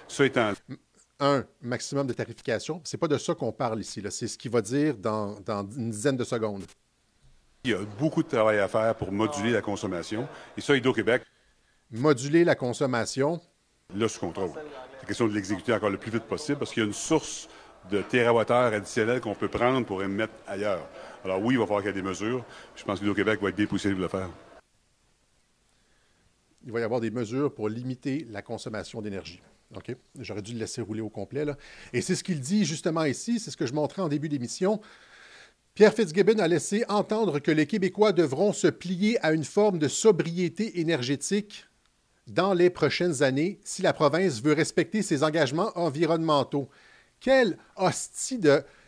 Ça étant. Un maximum de tarification, c'est pas de ça qu'on parle ici. C'est ce qu'il va dire dans, une dizaine de secondes. Il y a beaucoup de travail à faire pour moduler la consommation. Et ça, Hydro-Québec. Moduler la consommation. Là, sous contrôle. C'est question de l'exécuter encore le plus vite possible parce qu'il y a une source de térawattheures additionnels qu'on peut prendre pour émettre ailleurs. Alors oui, il va falloir qu'il y ait des mesures. Je pense que québec va être bien poussé de le faire. Il va y avoir des mesures pour limiter la consommation d'énergie. OK? J'aurais dû le laisser rouler au complet. Là. Et c'est ce qu'il dit justement ici, c'est ce que je montrais en début d'émission. Pierre Fitzgibbon a laissé entendre que les Québécois devront se plier à une forme de sobriété énergétique dans les prochaines années si la province veut respecter ses engagements environnementaux. Quel hostie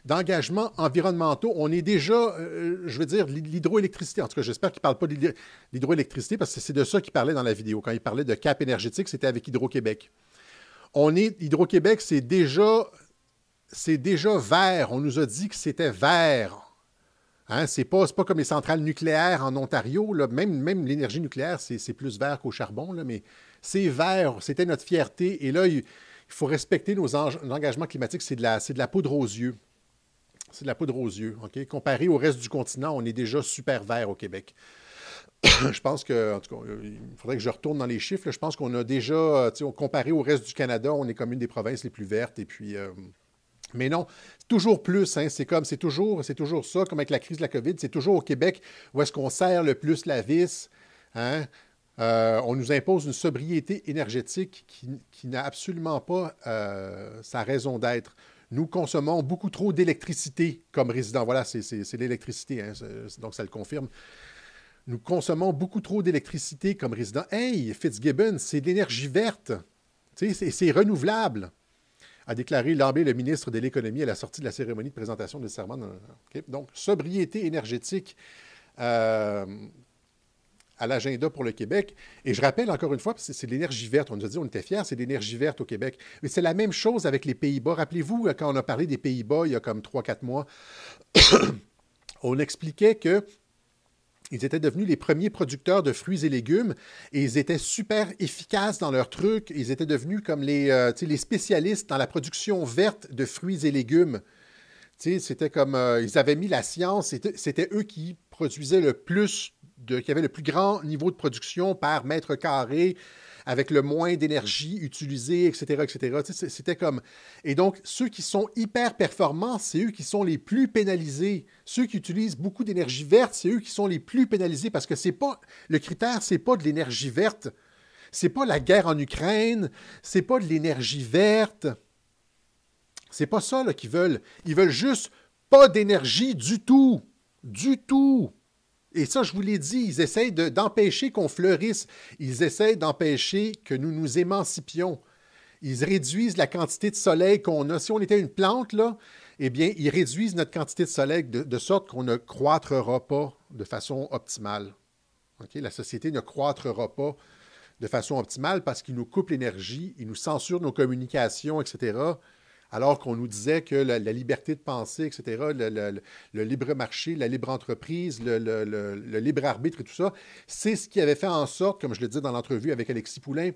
d'engagements environnementaux. On est déjà, euh, je veux dire, l'hydroélectricité. En tout cas, j'espère qu'il ne parle pas de l'hydroélectricité parce que c'est de ça qu'il parlait dans la vidéo. Quand il parlait de cap énergétique, c'était avec Hydro-Québec. On est, Hydro-Québec, c'est déjà, c'est déjà vert. On nous a dit que c'était vert. Hein, c'est pas, comme les centrales nucléaires en Ontario. Même, l'énergie nucléaire, c'est plus vert qu'au charbon, mais c'est vert. C'était notre fierté. Et là, il, faut respecter nos, engagements climatiques. C'est de, la, poudre aux yeux. C'est de la poudre aux yeux. Comparé au reste du continent, on est déjà super vert au Québec. je pense que, tout cas, il faudrait que je retourne dans les chiffres. Je pense qu'on a déjà, comparé au reste du Canada, on est comme une des provinces les plus vertes. Et puis, euh, mais non, toujours plus. Hein, c'est comme, c'est toujours, c'est toujours ça, comme avec la crise de la COVID. C'est toujours au Québec où est-ce qu'on serre le plus la vis. Hein? Euh, on nous impose une sobriété énergétique qui, n'a absolument pas euh, sa raison d'être. Nous consommons beaucoup trop d'électricité comme résidents. Voilà, c'est l'électricité, hein, donc ça le confirme. Nous consommons beaucoup trop d'électricité comme résidents. Hey, Fitzgibbon, c'est de l'énergie verte. C'est renouvelable, a déclaré Lambé, le ministre de l'Économie, à la sortie de la cérémonie de présentation des serments. Donc, sobriété énergétique. Euh, à l'agenda pour le Québec. Et je rappelle encore une fois, c'est l'énergie verte. On nous a dit on était fiers, c'est l'énergie verte au Québec. Mais c'est la même chose avec les Pays-Bas. Rappelez-vous, quand on a parlé des Pays-Bas il y a comme 3-4 mois, on expliquait que ils étaient devenus les premiers producteurs de fruits et légumes et ils étaient super efficaces dans leur truc. Ils étaient devenus comme les, euh, spécialistes dans la production verte de fruits et légumes. C'était comme euh, ils avaient mis la science, c'était eux qui produisaient le plus qui avait le plus grand niveau de production par mètre carré, avec le moins d'énergie utilisée, etc., etc. C'était comme... Et donc, ceux qui sont hyper performants, c'est eux qui sont les plus pénalisés. Ceux qui utilisent beaucoup d'énergie verte, c'est eux qui sont les plus pénalisés parce que c'est pas... Le critère, c'est pas de l'énergie verte. C'est pas la guerre en Ukraine. C'est pas de l'énergie verte. C'est pas ça qu'ils veulent. Ils veulent juste pas d'énergie du tout. Du tout. Et ça, je vous l'ai dit, ils essayent d'empêcher qu'on fleurisse. Ils essayent d'empêcher que nous nous émancipions. Ils réduisent la quantité de soleil qu'on a. Si on était une plante, là, eh bien, ils réduisent notre quantité de soleil de, sorte qu'on ne croîtra pas de façon optimale. La société ne croîtra pas de façon optimale parce qu'ils nous coupent l'énergie, ils nous censurent nos communications, etc alors qu'on nous disait que la, liberté de penser, etc., le, libre marché, la libre entreprise, le, libre arbitre et tout ça, c'est ce qui avait fait en sorte, comme je le disais dans l'entrevue avec Alexis Poulain,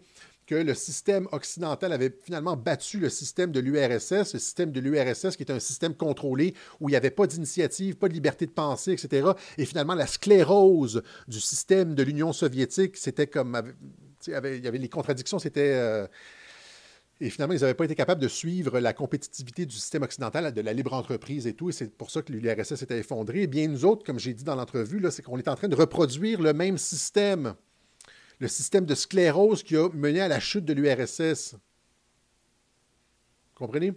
que le système occidental avait finalement battu le système de l'URSS, le système de l'URSS qui est un système contrôlé où il n'y avait pas d'initiative, pas de liberté de penser, etc. Et finalement, la sclérose du système de l'Union soviétique, c'était comme... il y avait les contradictions, c'était... Euh, et finalement, ils n'avaient pas été capables de suivre la compétitivité du système occidental, de la libre entreprise et tout. Et c'est pour ça que l'URSS s'était effondré. Et bien, nous autres, comme j'ai dit dans l'entrevue, c'est qu'on est en train de reproduire le même système. Le système de sclérose qui a mené à la chute de l'URSS. Comprenez?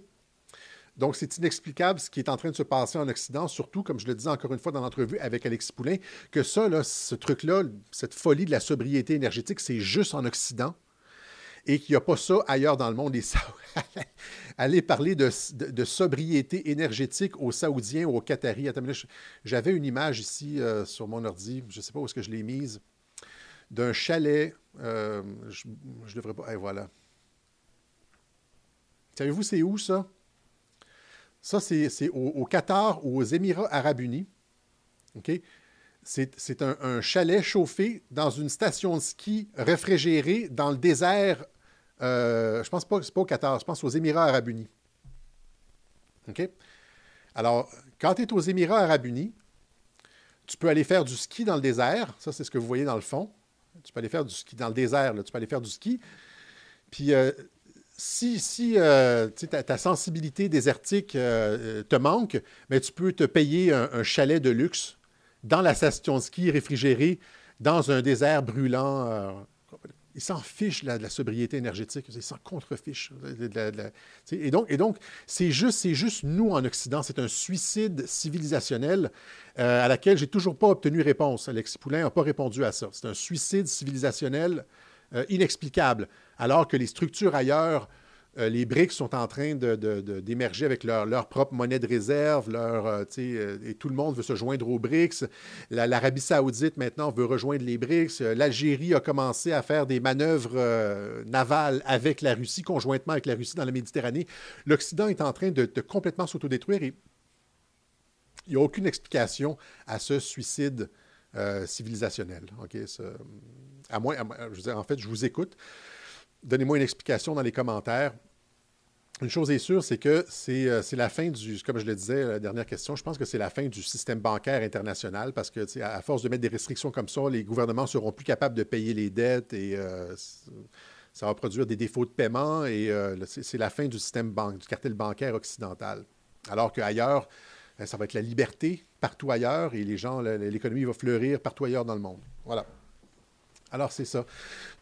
Donc, c'est inexplicable ce qui est en train de se passer en Occident, surtout, comme je le disais encore une fois dans l'entrevue avec Alexis Poulain, que ça, ce truc-là, cette folie de la sobriété énergétique, c'est juste en Occident et qu'il n'y a pas ça ailleurs dans le monde. Ça, aller parler de, sobriété énergétique aux Saoudiens ou aux Qataris. J'avais une image ici euh, sur mon ordi, je ne sais pas où est-ce que je l'ai mise, d'un chalet. Euh, je ne devrais pas. Et voilà. Savez-vous, c'est où ça? Ça, c'est au, au, Qatar ou aux Émirats arabes unis. OK? C'est un, un, chalet chauffé dans une station de ski réfrigérée dans le désert euh, je pense pas, c'est pas au Qatar, je pense aux Émirats arabes unis. OK? Alors, quand tu es aux Émirats arabes unis, tu peux aller faire du ski dans le désert. Ça, c'est ce que vous voyez dans le fond. Tu peux aller faire du ski dans le désert. Tu peux aller faire du ski. Puis, euh, si, si euh, ta, sensibilité désertique te manque, mais tu peux te payer un, un, chalet de luxe dans la station de ski réfrigérée dans un désert brûlant ils s'en fichent de la sobriété énergétique, ils s'en contrefichent. et donc, c'est juste, juste nous en Occident, c'est un suicide civilisationnel euh, à laquelle j'ai toujours pas obtenu réponse. Alexis Poulain n'a pas répondu à ça. C'est un suicide civilisationnel euh, inexplicable, alors que les structures ailleurs euh, les BRICS sont en train d'émerger avec leur, propre monnaie de réserve, euh, euh, et tout le monde veut se joindre aux BRICS. L'Arabie saoudite, maintenant, veut rejoindre les BRICS. L'Algérie a commencé à faire des manœuvres navales avec la Russie, conjointement avec la Russie dans la Méditerranée. L'Occident est en train de, complètement s'autodétruire et il n'y a aucune explication à ce suicide civilisationnel. à moi, en fait, je vous écoute. Donnez-moi une explication dans les commentaires. Une chose est sûre, c'est que euh, c'est la fin du, comme je le disais, dernière question, je pense que c'est la fin du système bancaire international parce que, à force de mettre des restrictions comme ça, les gouvernements seront plus capables de payer les dettes et euh, ça va produire des défauts de paiement et euh, c'est la fin du système banque, du cartel bancaire occidental. Alors qu'ailleurs, ça va être la liberté partout ailleurs et les gens, l'économie va fleurir partout ailleurs dans le monde. Voilà. Alors, c'est ça.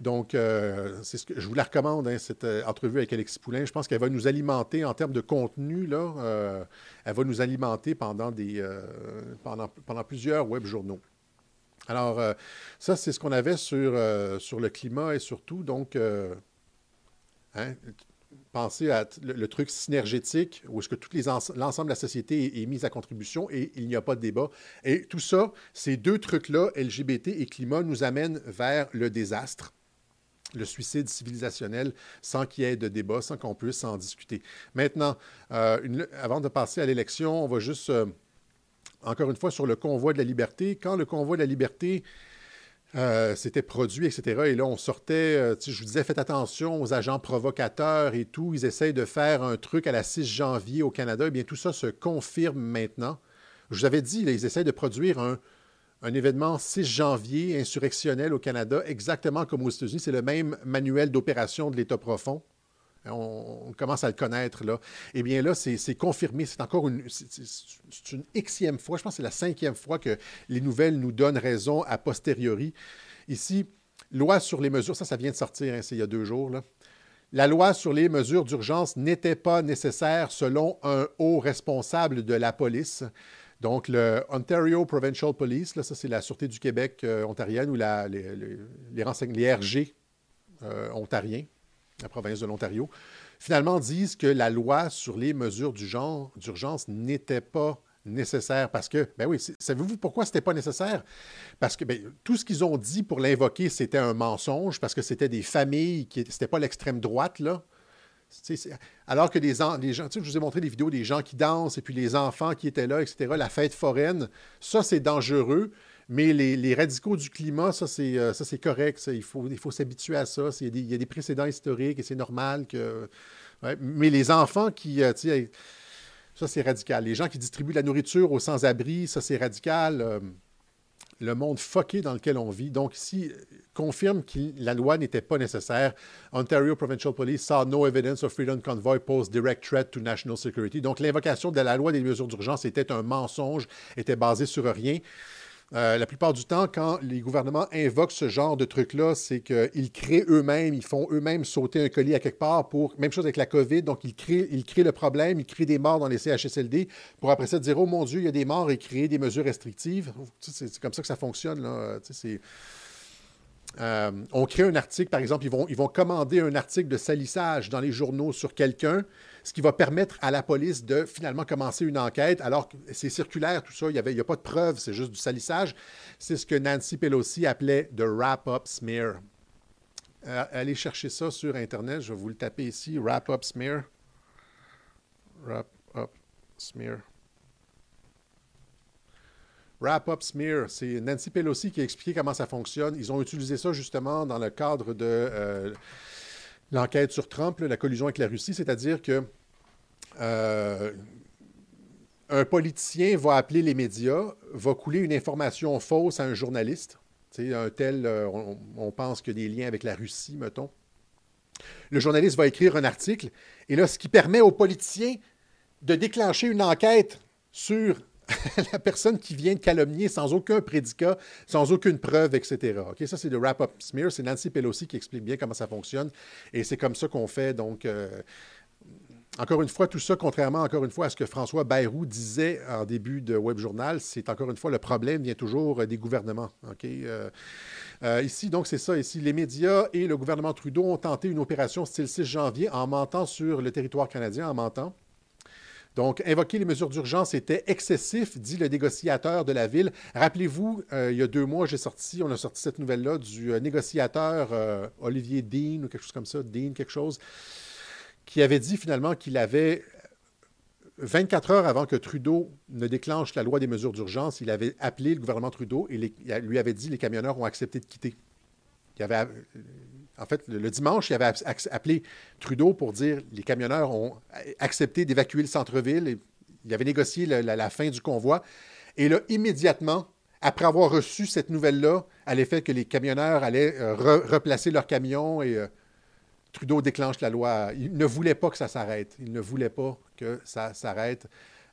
Donc, euh, c'est ce que je vous la recommande, hein, cette euh, entrevue avec Alexis Poulain. Je pense qu'elle va nous alimenter en termes de contenu. Là, euh, elle va nous alimenter pendant, des, pendant, plusieurs web journaux. Alors, ça, c'est ce qu'on avait sur, sur le climat et surtout, donc, hein, penser à le, truc synergétique, où est-ce que l'ensemble de la société est, mis à contribution et il n'y a pas de débat. Et tout ça, ces deux trucs-là, LGBT et climat, nous amènent vers le désastre le suicide civilisationnel sans qu'il y ait de débat, sans qu'on puisse en discuter. Maintenant, euh, avant de passer à l'élection, on va juste, euh, encore une fois, sur le convoi de la liberté. Quand le convoi de la liberté euh, c'était produit, etc. Et là, on sortait, euh, je vous disais, faites attention aux agents provocateurs et tout. Ils essayent de faire un truc à la 6 janvier au Canada. Eh bien, tout ça se confirme maintenant. Je vous avais dit, ils essayent de produire un, un événement 6 janvier insurrectionnel au Canada, exactement comme aux États-Unis. C'est le même manuel d'opération de l'État profond. On, commence à le connaître, là. Eh bien, là, c'est confirmé. C'est encore une, c'est une xème fois, je pense que c'est la cinquième fois que les nouvelles nous donnent raison a posteriori. Ici, loi sur les mesures, ça, ça vient de sortir, hein, c'est il y a deux jours. La loi sur les mesures d'urgence n'était pas nécessaire selon un haut responsable de la police. Donc, le Ontario Provincial Police, là, ça, c'est la Sûreté du Québec euh, ontarienne ou les, RG euh, ontariens, la province de l'Ontario, finalement disent que la loi sur les mesures d'urgence n'était pas nécessaire parce que, ben oui, savez-vous pourquoi c'était pas nécessaire? Parce que ben, tout ce qu'ils ont dit pour l'invoquer, c'était un mensonge, parce que c'était des familles qui c'était pas l'extrême droite, là. Alors que les, gens, je vous ai montré des vidéos des gens qui dansent et puis les enfants qui étaient là, etc., la fête foraine, ça c'est dangereux. Mais les, radicaux du climat, ça, c'est, euh, correct. il faut, s'habituer à ça. Il y, a des, précédents historiques et c'est normal. Mais les enfants qui. Euh, ça, c'est radical. Les gens qui distribuent la nourriture aux sans-abri, ça, c'est radical. Euh, le monde fucké dans lequel on vit. Donc, ici, confirme que la loi n'était pas nécessaire. Ontario Provincial Police saw no evidence of Freedom Convoy pose direct threat to national security. Donc, l'invocation de la loi des mesures d'urgence était un mensonge, était basée sur rien. Euh, la plupart du temps, quand les gouvernements invoquent ce genre de truc-là, c'est qu'ils créent eux-mêmes, ils font eux-mêmes sauter un colis à quelque part pour. Même chose avec la COVID, donc ils créent, ils créent le problème, ils créent des morts dans les CHSLD pour après ça dire Oh mon Dieu, il y a des morts et créer des mesures restrictives. C'est comme ça que ça fonctionne. Là. Euh, on crée un article, par exemple, ils vont, commander un article de salissage dans les journaux sur quelqu'un ce qui va permettre à la police de finalement commencer une enquête, alors que c'est circulaire, tout ça, il n'y a pas de preuves, c'est juste du salissage. C'est ce que Nancy Pelosi appelait de wrap-up smear. Euh, allez chercher ça sur Internet, je vais vous le taper ici, wrap-up smear. Wrap-up smear. Wrap-up smear, c'est Nancy Pelosi qui a expliqué comment ça fonctionne. Ils ont utilisé ça justement dans le cadre de euh, l'enquête sur Trump, la collusion avec la Russie, c'est-à-dire que euh, un politicien va appeler les médias, va couler une information fausse à un journaliste. un tel, euh, on, pense a des liens avec la Russie, mettons. Le journaliste va écrire un article, et là, ce qui permet aux politiciens de déclencher une enquête sur la personne qui vient de calomnier sans aucun prédicat, sans aucune preuve, etc. Ok, Ça, c'est le wrap-up smear. C'est Nancy Pelosi qui explique bien comment ça fonctionne. Et c'est comme ça qu'on fait. Donc, euh, encore une fois, tout ça, contrairement encore une fois à ce que François Bayrou disait en début de Web Journal, c'est encore une fois le problème vient toujours des gouvernements. Ok, euh, euh, ici, donc, c'est ça. Ici, les médias et le gouvernement Trudeau ont tenté une opération style 6 janvier en mentant sur le territoire canadien, en mentant. Donc, invoquer les mesures d'urgence était excessif, dit le négociateur de la ville. Rappelez-vous, euh, il y a deux mois, j'ai sorti, on a sorti cette nouvelle-là du euh, négociateur euh, Olivier Dean ou quelque chose comme ça, Dean quelque chose, qui avait dit finalement qu'il avait 24 heures avant que Trudeau ne déclenche la loi des mesures d'urgence, il avait appelé le gouvernement Trudedo et lui avait dit les camionneurs ont accepté de quitter. En fait, le, dimanche, il avait appelé Trudeau pour dire les camionneurs ont accepté d'évacuer le centre-ville. Il avait négocié la, fin du convoi. Et là, immédiatement, après avoir reçu cette nouvelle-là, à l'effet que les camionneurs allaient euh, replacer leurs camions et euh, Trudeau déclenche la loi. Il ne voulait pas que ça s'arrête. Il ne voulait pas que ça s'arrête.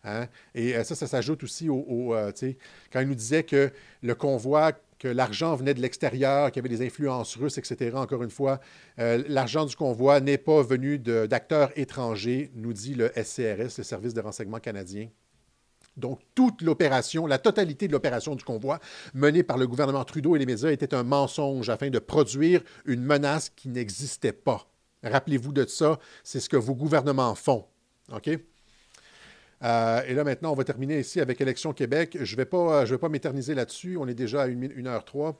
Hein. Et euh, ça, ça s'ajoute aussi au, quand il nous disait que le convoi que l'argent venait de l'extérieur, qu'il y avait des influences russes, etc. Encore une fois, euh, l'argent du convoi n'est pas venu d'acteurs étrangers, nous dit le SCRS, le Service de renseignement canadien. Donc, toute l'opération, la totalité de l'opération du convoi menée par le gouvernement Trudeau et les médias était un mensonge afin de produire une menace qui n'existait pas. Rappelez-vous de ça, c'est ce que vos gouvernements font. OK? Euh, et là, maintenant, on va terminer ici avec Élection Québec. Je ne vais pas, je vais pas m'éterniser là-dessus. On est déjà à 1h03.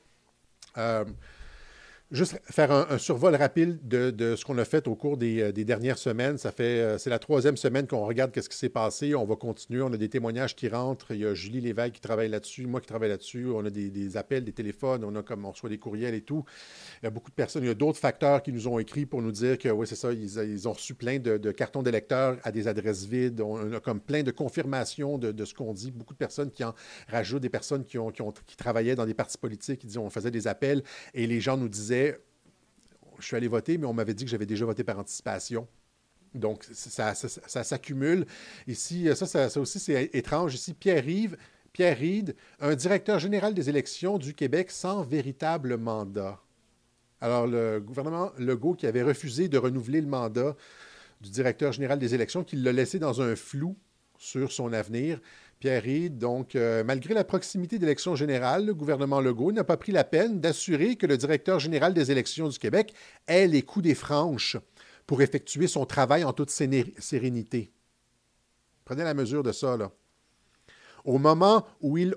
Juste faire un, survol rapide de, ce qu'on a fait au cours des, euh, dernières semaines. Ça fait, euh, c'est la troisième semaine qu'on regarde qu'est-ce qui s'est passé. On va continuer. On a des témoignages qui rentrent. Il y a Julie Lévesque qui travaille là-dessus, moi qui travaille là-dessus. On a des, appels, des téléphones. On a comme on reçoit des courriels et tout. Il y a beaucoup de personnes. Il y a d'autres facteurs qui nous ont écrit pour nous dire que oui, c'est ça. Ils, ont reçu plein de, cartons d'électeurs à des adresses vides. On a comme plein de confirmations de, ce qu'on dit. Beaucoup de personnes qui en rajoutent, des personnes qui, ont, qui, travaillaient dans des partis politiques, qui disaient on faisait des appels et les gens nous disaient je suis allé voter, mais on m'avait dit que j'avais déjà voté par anticipation. Donc, ça, s'accumule. Ici, ça, ça, aussi, c'est étrange. Ici, Pierre-Yves, Pierre un directeur général des élections du Québec sans véritable mandat. Alors, le gouvernement Legault qui avait refusé de renouveler le mandat du directeur général des élections, qui l'a laissé dans un flou sur son avenir. Pierre donc, euh, malgré la proximité d'élections générales, le gouvernement Legault n'a pas pris la peine d'assurer que le directeur général des élections du Québec ait les coups des franches pour effectuer son travail en toute sérénité. Prenez la mesure de ça, là. Au moment où il,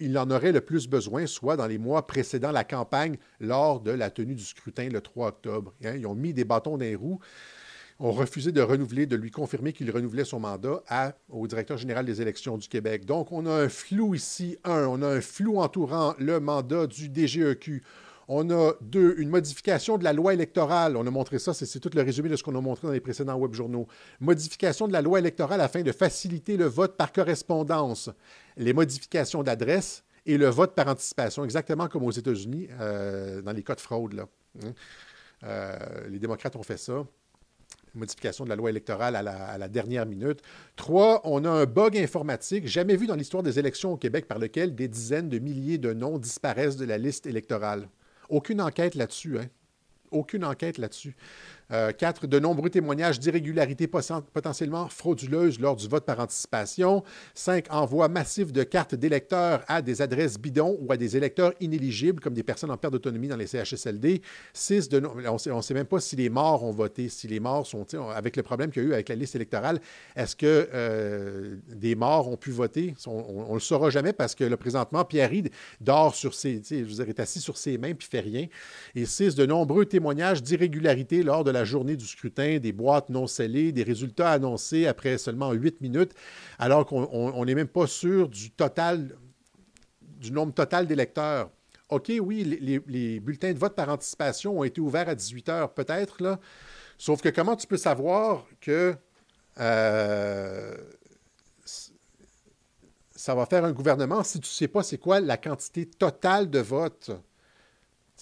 il, en aurait le plus besoin, soit dans les mois précédant la campagne, lors de la tenue du scrutin le 3 octobre. Hein, ils ont mis des bâtons dans les roues ont refusé de renouveler, de lui confirmer qu'il renouvelait son mandat au directeur général des élections du Québec. Donc, on a un flou ici. Un, on a un flou entourant le mandat du DGEQ. On a deux, une modification de la loi électorale. On a montré ça, c'est tout le résumé de ce qu'on a montré dans les précédents web journaux. Modification de la loi électorale afin de faciliter le vote par correspondance. Les modifications d'adresse et le vote par anticipation, exactement comme aux États-Unis euh, dans les cas de fraude. Là. Hein. Euh, les démocrates ont fait ça. Modification de la loi électorale à la, dernière minute. Trois, on a un bug informatique jamais vu dans l'histoire des élections au Québec par lequel des dizaines de milliers de noms disparaissent de la liste électorale. Aucune enquête là-dessus, hein? Aucune enquête là-dessus. Euh, quatre, de nombreux témoignages d'irrégularités potentiellement frauduleuses lors du vote par anticipation. Cinq, envoi massif de cartes d'électeurs à des adresses bidons ou à des électeurs inéligibles, comme des personnes en perte d'autonomie dans les CHSLD. Six, de, on ne sait même pas si les morts ont voté, si les morts sont, avec le problème qu'il y a eu avec la liste électorale, est-ce que euh, des morts ont pu voter? On ne le saura jamais parce que là, présentement, Pierre dort sur ses, je veux dire, assis sur ses mains puis fait rien. Et six, de nombreux témoignages d'irrégularité lors de la journée du scrutin, des boîtes non scellées, des résultats annoncés après seulement huit minutes, alors qu'on n'est même pas sûr du total, du nombre total d'électeurs. OK, oui, les, bulletins de vote par anticipation ont été ouverts à 18 heures, peut-être, là. Sauf que comment tu peux savoir que euh, ça va faire un gouvernement si tu ne sais pas c'est quoi la quantité totale de votes?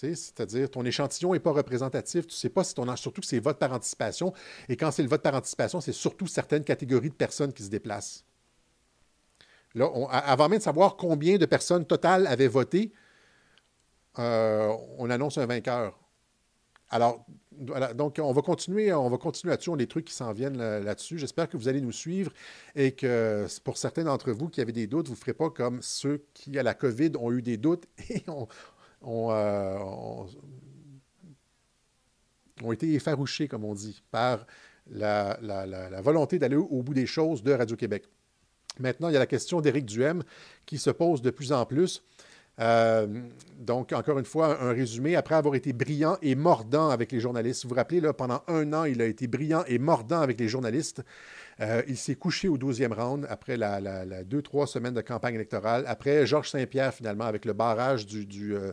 C'est-à-dire, ton échantillon n'est pas représentatif. Tu ne sais pas si ton. Surtout que c'est vote par anticipation. Et quand c'est le vote par anticipation, c'est surtout certaines catégories de personnes qui se déplacent. Là, avant même de savoir combien de personnes totales avaient voté, euh, on annonce un vainqueur. Alors, donc, on va continuer, on va continuer là-dessus. On des trucs qui s'en viennent là-dessus. J'espère que vous allez nous suivre et que pour certains d'entre vous qui avaient des doutes, vous ne ferez pas comme ceux qui, à la COVID, ont eu des doutes et ont, euh, ont, été effarouchés, comme on dit, par la, volonté d'aller au, bout des choses de Radio-Québec. Maintenant, il y a la question d'Éric Duhem qui se pose de plus en plus. Euh, donc, encore une fois, un résumé. Après avoir été brillant et mordant avec les journalistes, vous vous rappelez, là, pendant un an, il a été brillant et mordant avec les journalistes. Euh, il s'est couché au 12e round après la, deux, trois semaines de campagne électorale. Après Georges Saint-Pierre, finalement, avec le barrage du, euh,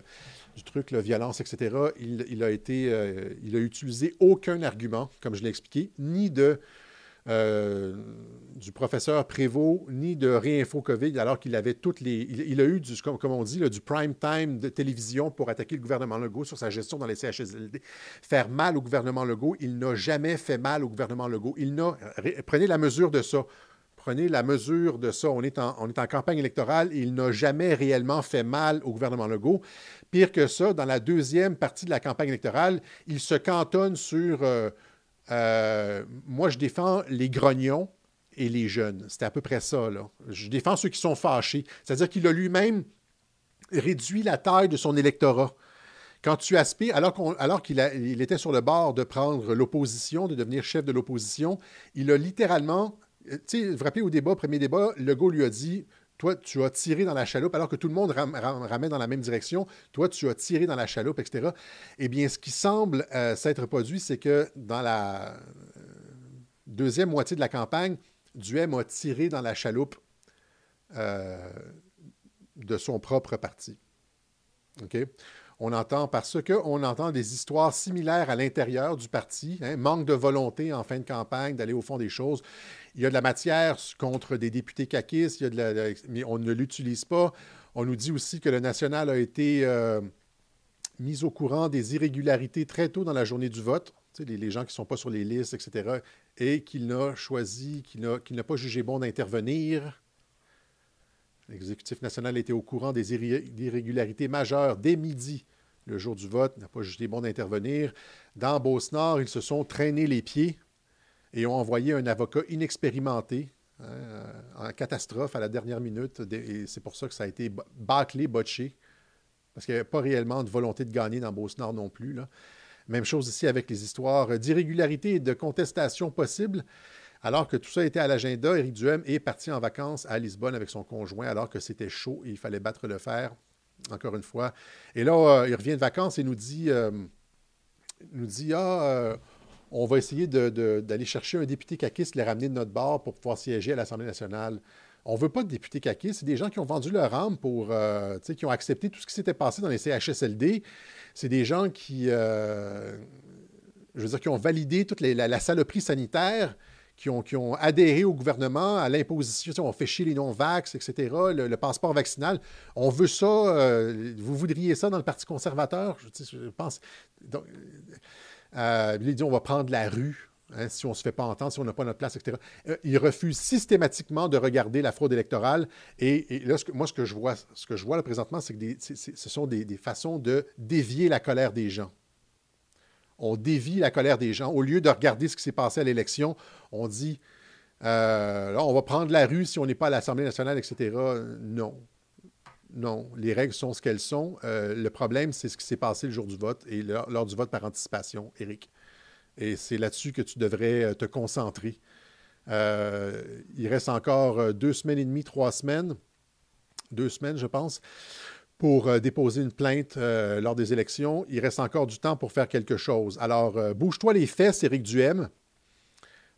truc, la violence, etc., il, a été, euh, il a utilisé aucun argument, comme je l'ai expliqué, ni de euh, du professeur Prévost ni de Réinfo COVID, alors qu'il avait toutes les. Il, a eu, comme, on dit, du prime time de télévision pour attaquer le gouvernement Legault sur sa gestion dans les CHSLD. Faire mal au gouvernement Legault, il n'a jamais fait mal au gouvernement Legault. Il n'a. Prenez la mesure de ça. Prenez la mesure de ça. On est en, on est en campagne électorale il n'a jamais réellement fait mal au gouvernement Legault. Pire que ça, dans la deuxième partie de la campagne électorale, il se cantonne sur. Euh, euh, moi, je défends les grognons et les jeunes. C'était à peu près ça. Je défends ceux qui sont fâchés. C'est-à-dire qu'il a lui-même réduit la taille de son électorat. Quand tu aspires, alors, qu'il il était sur le bord de prendre l'opposition, de devenir chef de l'opposition, il a littéralement, tu sais, vous au débat, premier débat, Legault lui a dit toi, tu as tiré dans la chaloupe alors que tout le monde ramène dans la même direction. Toi, tu as tiré dans la chaloupe, etc. Eh bien, ce qui semble euh, s'être produit, c'est que dans la euh, deuxième moitié de la campagne, Duhem a tiré dans la chaloupe euh, de son propre parti. On entend parce qu'on entend des histoires similaires à l'intérieur du parti, hein, manque de volonté en fin de campagne d'aller au fond des choses. Il y a de la matière contre des députés caquistes, mais on ne l'utilise pas. On nous dit aussi que le national a été euh, mis au courant des irrégularités très tôt dans la journée du vote, les, gens qui ne sont pas sur les listes, etc., et qu'il n'a choisi, qu'il n'a pas jugé bon d'intervenir L'exécutif national était au courant des irrégularités majeures dès midi, le jour du vote, n'a pas jugé bon d'intervenir. Dans Beauce-Nord, ils se sont traînés les pieds et ont envoyé un avocat inexpérimenté hein, en catastrophe à la dernière minute. Et c'est pour ça que ça a été bâclé, botché, parce qu'il n'y avait pas réellement de volonté de gagner dans Beauce-Nord non plus. Même chose ici avec les histoires d'irrégularité et de contestation possibles. Alors que tout ça était à l'agenda, Éric Duhem est parti en vacances à Lisbonne avec son conjoint alors que c'était chaud et il fallait battre le fer, encore une fois. Et là, euh, il revient de vacances et nous dit, euh, nous dit Ah, euh, on va essayer d'aller chercher un député caquiste, les ramener de notre bord pour pouvoir siéger à l'Assemblée nationale. On ne veut pas de députés caquistes. C'est des gens qui ont vendu leur âme pour, qui ont accepté tout ce qui s'était passé dans les CHSLD. C'est des gens qui, je veux dire, qui ont validé toute la, saloperie sanitaire qui ont, adhéré au gouvernement, à l'imposition, on fait chier les non-vax, etc., le, passeport vaccinal. On veut ça, euh, vous voudriez ça dans le Parti conservateur? Je, pense. Euh, il dit on va prendre la rue. Hein, si on ne se fait pas entendre, si on n'a pas notre place, etc. Euh, ils refusent systématiquement de regarder la fraude électorale. Et, là, moi, ce que je vois, ce que je vois là, présentement, c'est que ce sont des, façons de dévier la colère des gens. On dévie la colère des gens. Au lieu de regarder ce qui s'est passé à l'élection, on dit, euh, on va prendre la rue si on n'est pas à l'Assemblée nationale, etc. Non. Non, les règles sont ce qu'elles sont. Euh, le problème, c'est ce qui s'est passé le jour du vote et lors du vote par anticipation, Éric. Et c'est là-dessus que tu devrais euh, te concentrer. Euh, il reste encore deux semaines et demie, trois semaines, deux semaines, je pense, pour déposer une plainte lors des élections. Il reste encore du temps pour faire quelque chose. Alors, bouge-toi les fesses, Éric Duhem.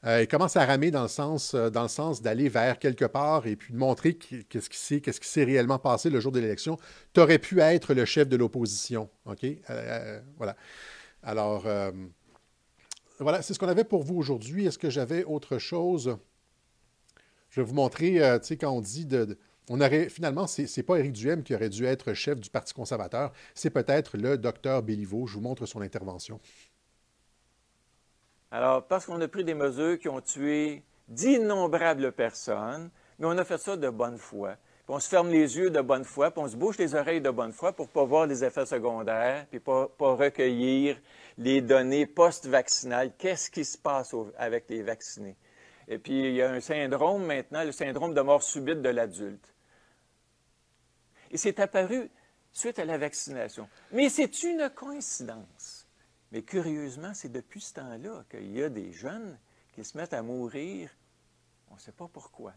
Il commence à ramer dans le sens, dans le sens d'aller vers quelque part et puis de montrer qu'est-ce qui s'est, réellement passé le jour de l'élection. Tu aurais pu être le chef de l'opposition. OK? voilà. Alors, voilà, c'est ce qu'on avait pour vous aujourd'hui. Est-ce que j'avais autre chose? Je vais vous montrer, euh, tu sais, quand on dit de, on aurait, finalement, ce n'est pas Éric Duhem qui aurait dû être chef du Parti conservateur, c'est peut-être le docteur Béliveau. Je vous montre son intervention. Alors, parce qu'on a pris des mesures qui ont tué d'innombrables personnes, mais on a fait ça de bonne foi. On se ferme les yeux de bonne foi, puis on se bouche les oreilles de bonne foi pour ne pas voir les effets secondaires, puis pas, pas recueillir les données post-vaccinales. Qu'est-ce qui se passe avec les vaccinés? Et puis, il y a un syndrome maintenant, le syndrome de mort subite de l'adulte. Et c'est apparu suite à la vaccination. Mais c'est une coïncidence. Mais curieusement, c'est depuis ce temps-là qu'il y a des jeunes qui se mettent à mourir. On ne sait pas pourquoi.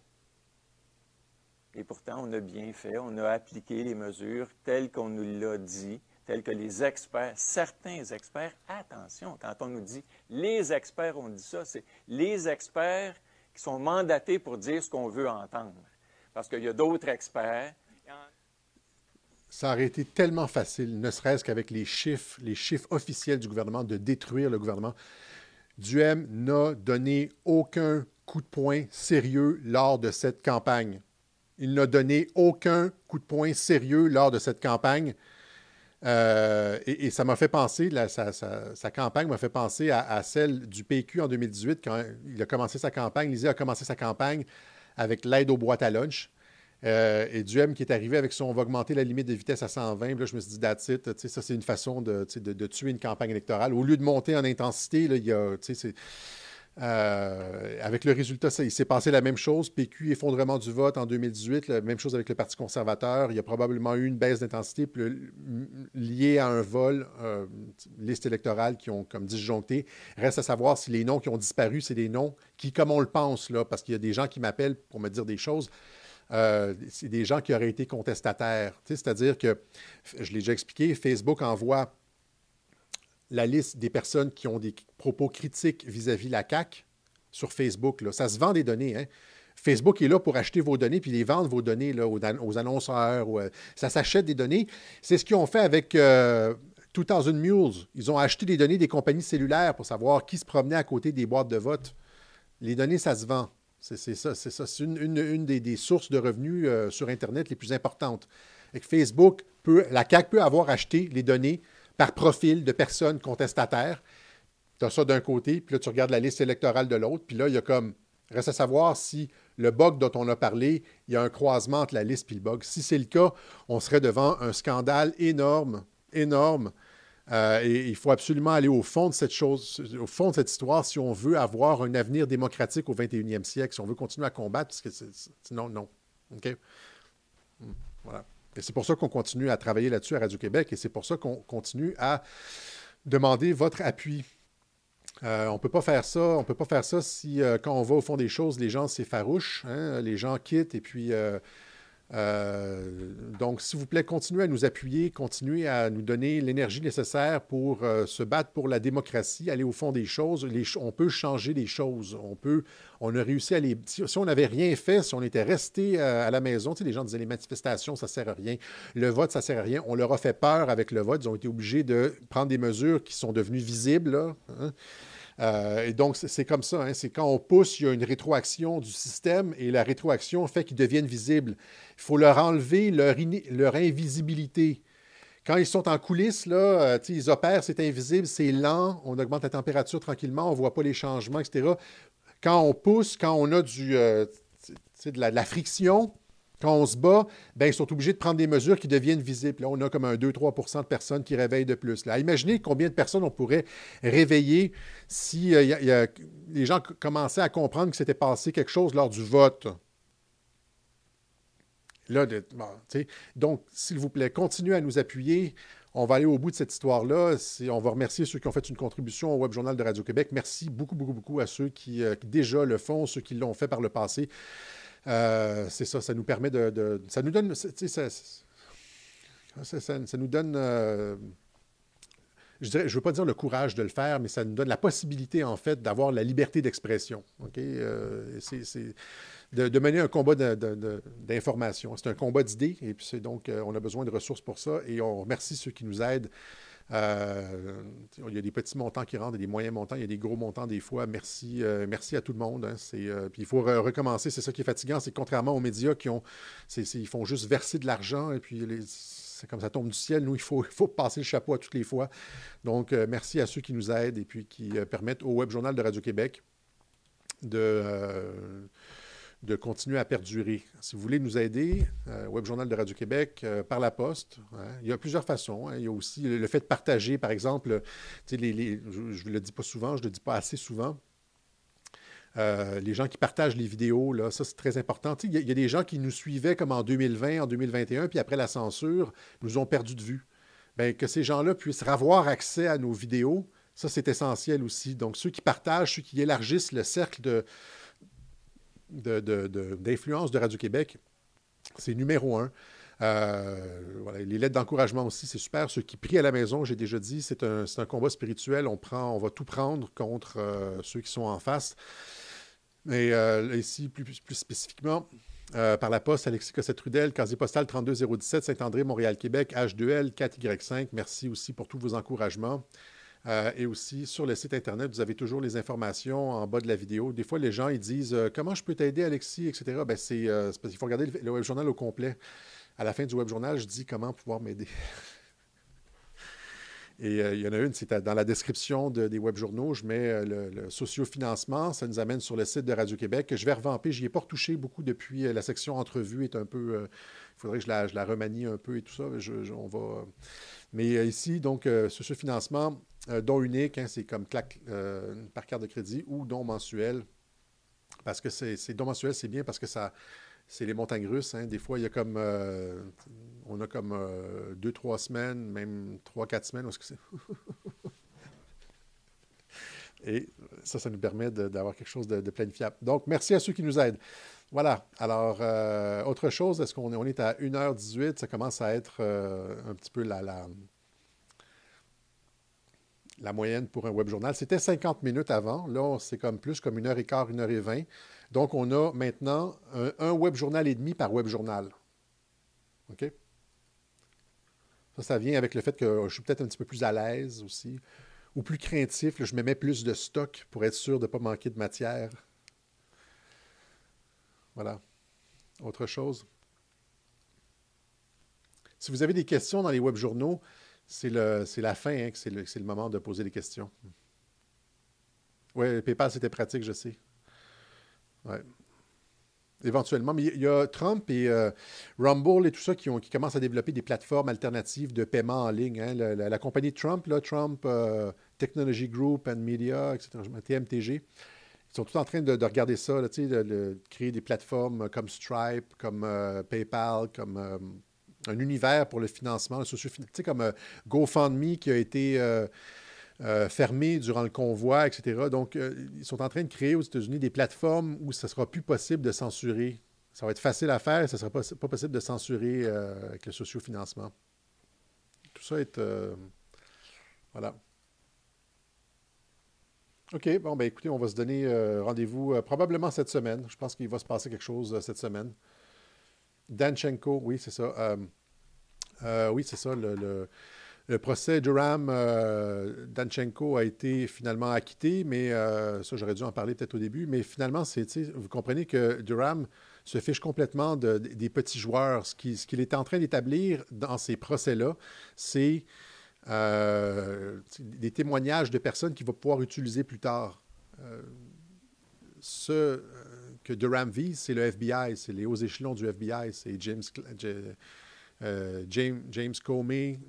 Et pourtant, on a bien fait, on a appliqué les mesures telles qu'on nous l'a dit tels que les experts, certains experts, attention, quand on nous dit les experts ont dit ça, c'est les experts qui sont mandatés pour dire ce qu'on veut entendre. Parce qu'il y a d'autres experts. Ça aurait été tellement facile, ne serait-ce qu'avec les chiffres, les chiffres officiels du gouvernement, de détruire le gouvernement. Duhem n'a donné aucun coup de poing sérieux lors de cette campagne. Il n'a donné aucun coup de poing sérieux lors de cette campagne. Euh, et, ça m'a fait penser, sa, campagne m'a fait penser à, celle du PQ en 2018, quand il a commencé sa campagne. Lisée a commencé sa campagne avec l'aide aux boîtes à lunch. Euh, et Duhem qui est arrivé avec son on va augmenter la limite de vitesse à 120. Là, je me suis dit, that's it, ça, c'est une façon de, de, tuer une campagne électorale. Au lieu de monter en intensité, là, il y a, euh, avec le résultat, il s'est passé la même chose. PQ, effondrement du vote en 2018, la même chose avec le Parti conservateur. Il y a probablement eu une baisse d'intensité liée à un vol, euh, liste électorale qui ont comme disjoncté. Reste à savoir si les noms qui ont disparu, c'est des noms qui, comme on le pense, là, parce qu'il y a des gens qui m'appellent pour me dire des choses. Euh, c'est des gens qui auraient été contestataires. C'est-à-dire que, je l'ai déjà expliqué, Facebook envoie la liste des personnes qui ont des propos critiques vis-à-vis la CAC sur Facebook. Ça se vend des données. Hein. Facebook est là pour acheter vos données puis les vendre vos données aux, annonceurs. Euh, ça s'achète des données. C'est ce qu'ils ont fait avec euh, 2000 Mules. Ils ont acheté des données des compagnies cellulaires pour savoir qui se promenait à côté des boîtes de vote. Les données, ça se vend. C'est ça. C'est ça. C'est une, des, sources de revenus euh, sur Internet les plus importantes. Et Facebook peut, la CAC peut avoir acheté les données par profil de personnes contestataires. Tu as ça d'un côté, puis là, tu regardes la liste électorale de l'autre, puis là, il y a comme. Reste à savoir si le bug dont on a parlé, il y a un croisement entre la liste et le bug. Si c'est le cas, on serait devant un scandale énorme, énorme. Euh, et il faut absolument aller au fond de cette chose, au fond de cette histoire si on veut avoir un avenir démocratique au 21e siècle, si on veut continuer à combattre, parce que sinon, non. OK? Hmm, voilà. Et c'est pour ça qu'on continue à travailler là-dessus à Radio-Québec et c'est pour ça qu'on continue à demander votre appui. Euh, on peut pas faire ça. On peut pas faire ça si, euh, quand on va au fond des choses, les gens, c'est farouche. Hein, les gens quittent et puis euh, euh, donc, s'il vous plaît, continuez à nous appuyer, continuez à nous donner l'énergie nécessaire pour euh, se battre pour la démocratie, aller au fond des choses. on peut changer les choses. On peut, on a réussi à les. Si, on n'avait rien fait, si on était resté euh, à la maison, tu sais, les gens disaient les manifestations, ça ne sert à rien. Le vote, ça ne sert à rien. On leur a fait peur avec le vote. Ils ont été obligés de prendre des mesures qui sont devenues visibles. Hein. Euh, et donc, c'est comme ça. Hein. c'est quand on pousse, il y a une rétroaction du système et la rétroaction fait qu'ils deviennent visibles. Il faut leur enlever leur, invisibilité. Quand ils sont en coulisses, là, ils opèrent, c'est invisible, c'est lent, on augmente la température tranquillement, on ne voit pas les changements, etc. Quand on pousse, quand on a du, de, la, friction, quand on se bat, ben, ils sont obligés de prendre des mesures qui deviennent visibles. Là, on a comme un 2-3% de personnes qui réveillent de plus. Là, imaginez combien de personnes on pourrait réveiller si les gens commençaient à comprendre que s'était passé quelque chose lors du vote. Là, donc, s'il vous plaît, continuez à nous appuyer. On va aller au bout de cette histoire-là. On va remercier ceux qui ont fait une contribution au Web Journal de Radio-Québec. Merci beaucoup, beaucoup, beaucoup à ceux qui, euh, déjà le font, ceux qui l'ont fait par le passé. Euh, c'est ça, ça nous permet de. ça nous donne. Ça, nous donne. Euh, je ne veux pas dire le courage de le faire, mais ça nous donne la possibilité, en fait, d'avoir la liberté d'expression. OK? c'est de, mener un combat d'information. C'est un combat d'idées et puis c'est donc, euh, on a besoin de ressources pour ça et on remercie ceux qui nous aident. Euh, il y a des petits montants qui rentrent, des moyens montants, il y a des gros montants des fois. Merci, euh, merci à tout le monde. Hein. puis il faut recommencer. C'est ça qui est fatigant, c'est contrairement aux médias qui ont, ils font juste verser de l'argent et puis c'est comme ça tombe du ciel. Nous, il faut, il faut passer le chapeau à toutes les fois. Donc, merci à ceux qui nous aident et puis qui permettent au Web Journal de Radio-Québec de de continuer à perdurer. Si vous voulez nous aider, euh, Web Journal de Radio-Québec, euh, par la poste, hein, il y a plusieurs façons. Hein. Il y a aussi le, fait de partager, par exemple, je ne le dis pas souvent, je ne le dis pas assez souvent, euh, les gens qui partagent les vidéos, ça c'est très important. Il y, a des gens qui nous suivaient comme en 2020, en 2021, puis après la censure, nous ont perdu de vue. Bien, que ces gens-là puissent avoir accès à nos vidéos, ça c'est essentiel aussi. Donc ceux qui partagent, ceux qui élargissent le cercle de, d'influence de, Radio-Québec, c'est numéro un. Euh, les lettres d'encouragement aussi, c'est super. Ceux qui prient à la maison, j'ai déjà dit, c'est un, combat spirituel. On, prend, on va tout prendre contre euh, ceux qui sont en face. Mais euh, ici, plus, plus spécifiquement, par la poste, Alexis Cossette-Trudel, casier postal 32017, Saint-André, Montréal, Québec, H2L 4Y5. Merci aussi pour tous vos encouragements. Euh, et aussi, sur le site Internet, vous avez toujours les informations en bas de la vidéo. Des fois, les gens ils disent euh, Comment je peux t'aider, Alexis etc. Ben, c'est euh, parce qu'il faut regarder le, web journal au complet. À la fin du web journal, je dis comment pouvoir m'aider. Et il y en a une, c'est dans la description des web journaux, je mets le, le sociofinancement. Ça nous amène sur le site de Radio-Québec. Je vais revamper. Je n'y ai pas retouché beaucoup depuis. La section entrevue est un peu. il faudrait que je la, remanie un peu et tout ça. on va. Mais ici, donc, ce financement, euh, don unique, hein, c'est comme claque euh, par carte de crédit ou don mensuel. Parce que c'est don mensuel, c'est bien parce que ça c'est les montagnes russes. Hein. Des fois, il y a comme euh, on a comme deux, trois semaines, même trois, quatre semaines. Et ça, ça nous permet d'avoir quelque chose de, planifiable. Donc, merci à ceux qui nous aident. Voilà. Alors, autre chose, est-ce qu'on est, on est à 1h18? Ça commence à être un petit peu la, la, la moyenne pour un web journal. C'était 50 minutes avant. Là, c'est comme plus comme une heure et quart, une heure et vingt. Donc, on a maintenant un, web journal et demi par web journal. OK? Ça, ça vient avec le fait que je suis peut-être un petit peu plus à l'aise aussi, ou plus craintif. je me mets plus de stock pour être sûr de ne pas manquer de matière. Voilà. Autre chose? Si vous avez des questions dans les web journaux, c'est la fin, hein, c'est le, moment de poser des questions. Oui, PayPal, c'était pratique, je sais. Éventuellement. Mais il y a Trump et euh, Rumble et tout ça qui, commencent à développer des plateformes alternatives de paiement en ligne. Hein. La, compagnie Trump, Trump euh, Technology Group and Media, etc., TMTG, ils sont tous en train de, regarder ça, de, créer des plateformes comme Stripe, comme euh, PayPal, comme un univers pour le financement, le socio Tu sais, comme euh, GoFundMe qui a été euh, euh, fermé durant le convoi, etc. Donc, ils sont en train de créer aux États-Unis des plateformes où ce ne sera plus possible de censurer. Ça va être facile à faire, ce ne sera pas, pas, possible de censurer avec le sociofinancement. Tout ça est... voilà. OK, bon, ben écoutez, on va se donner rendez-vous probablement cette semaine. Je pense qu'il va se passer quelque chose cette semaine. Danchenko, oui, c'est ça. Euh, euh, oui, c'est ça. Le, procès Durham euh, Danchenko a été finalement acquitté, mais ça, j'aurais dû en parler peut-être au début. Mais finalement, c'est, vous comprenez que Durham, se fiche complètement des petits joueurs. Ce qu'il est en train d'établir dans ces procès-là, c'est des témoignages de personnes qu'il va pouvoir utiliser plus tard. Ce que Durham vise, c'est le FBI, c'est les hauts échelons du FBI, c'est James, James, James Comey,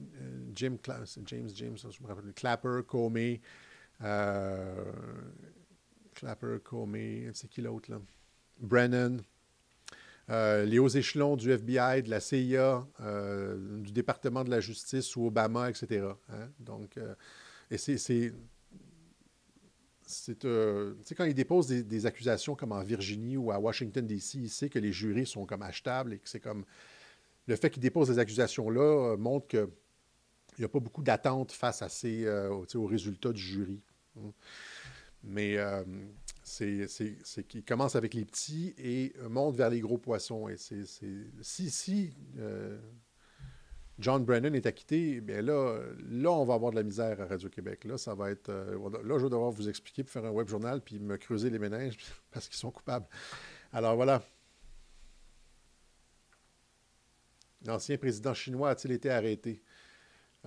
Jim, James, James, je me rappelle, Clapper, Comey, Clapper, Comey, c'est qui l'autre là? Brennan, euh, les hauts échelons du FBI, de la CIA, euh, du département de la justice ou Obama, etc. Hein? Donc, euh, et c'est. C'est quand il dépose des, accusations comme en Virginie ou à Washington, D.C., il sait que les jurys sont comme achetables et que c'est comme. Le fait qu'il dépose des accusations-là montre qu'il n'y a pas beaucoup d'attente face à ces, aux résultats du jury. Hein. Mais c'est qu'il commence avec les petits et monte vers les gros poissons. Et c'est si, si euh, John Brennan est acquitté, bien là, là, on va avoir de la misère à Radio-Québec. Là, ça va être. Euh, là, je vais devoir vous expliquer pour faire un web journal puis me creuser les méninges parce qu'ils sont coupables. Alors voilà. L'ancien président chinois a-t-il été arrêté?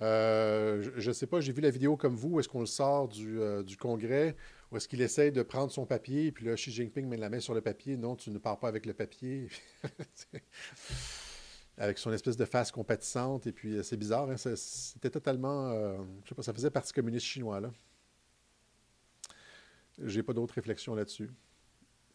Euh, je ne sais pas, j'ai vu la vidéo comme vous. Est-ce qu'on le sort du, du Congrès? Ou est-ce qu'il essaie de prendre son papier, puis là, Xi Jinping met la main sur le papier. Non, tu ne pars pas avec le papier. avec son espèce de face compatissante. Et puis, euh, c'est bizarre. Hein, c'était totalement. Euh, je sais pas, ça faisait partie communiste chinois, là. J'ai pas d'autres réflexions là-dessus.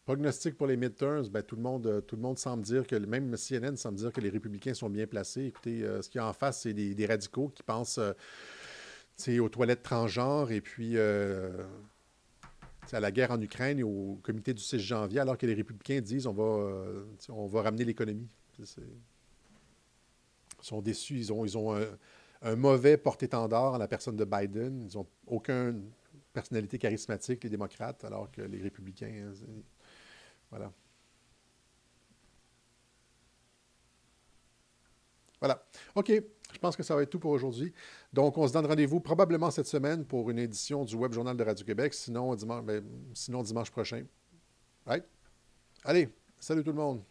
Prognostic pour les midterms, ben, tout, le monde, euh, tout le monde semble dire que, même CNN semble dire que les républicains sont bien placés. Écoutez, ce qu'il y a en face, c'est des, radicaux qui pensent aux toilettes transgenres et puis à la guerre en Ukraine et au comité du 6 janvier, alors que les républicains disent on va, euh, on va ramener l'économie. Sont déçus. Ils ont, ils ont un, mauvais porte-étendard en la personne de Biden. Ils n'ont aucune personnalité charismatique, les démocrates, alors que les républicains. Hein, voilà. Voilà. OK. Je pense que ça va être tout pour aujourd'hui. Donc, on se donne rendez-vous probablement cette semaine pour une édition du Web Journal de Radio-Québec, sinon dimanche, ben, sinon dimanche prochain. Allez, salut tout le monde.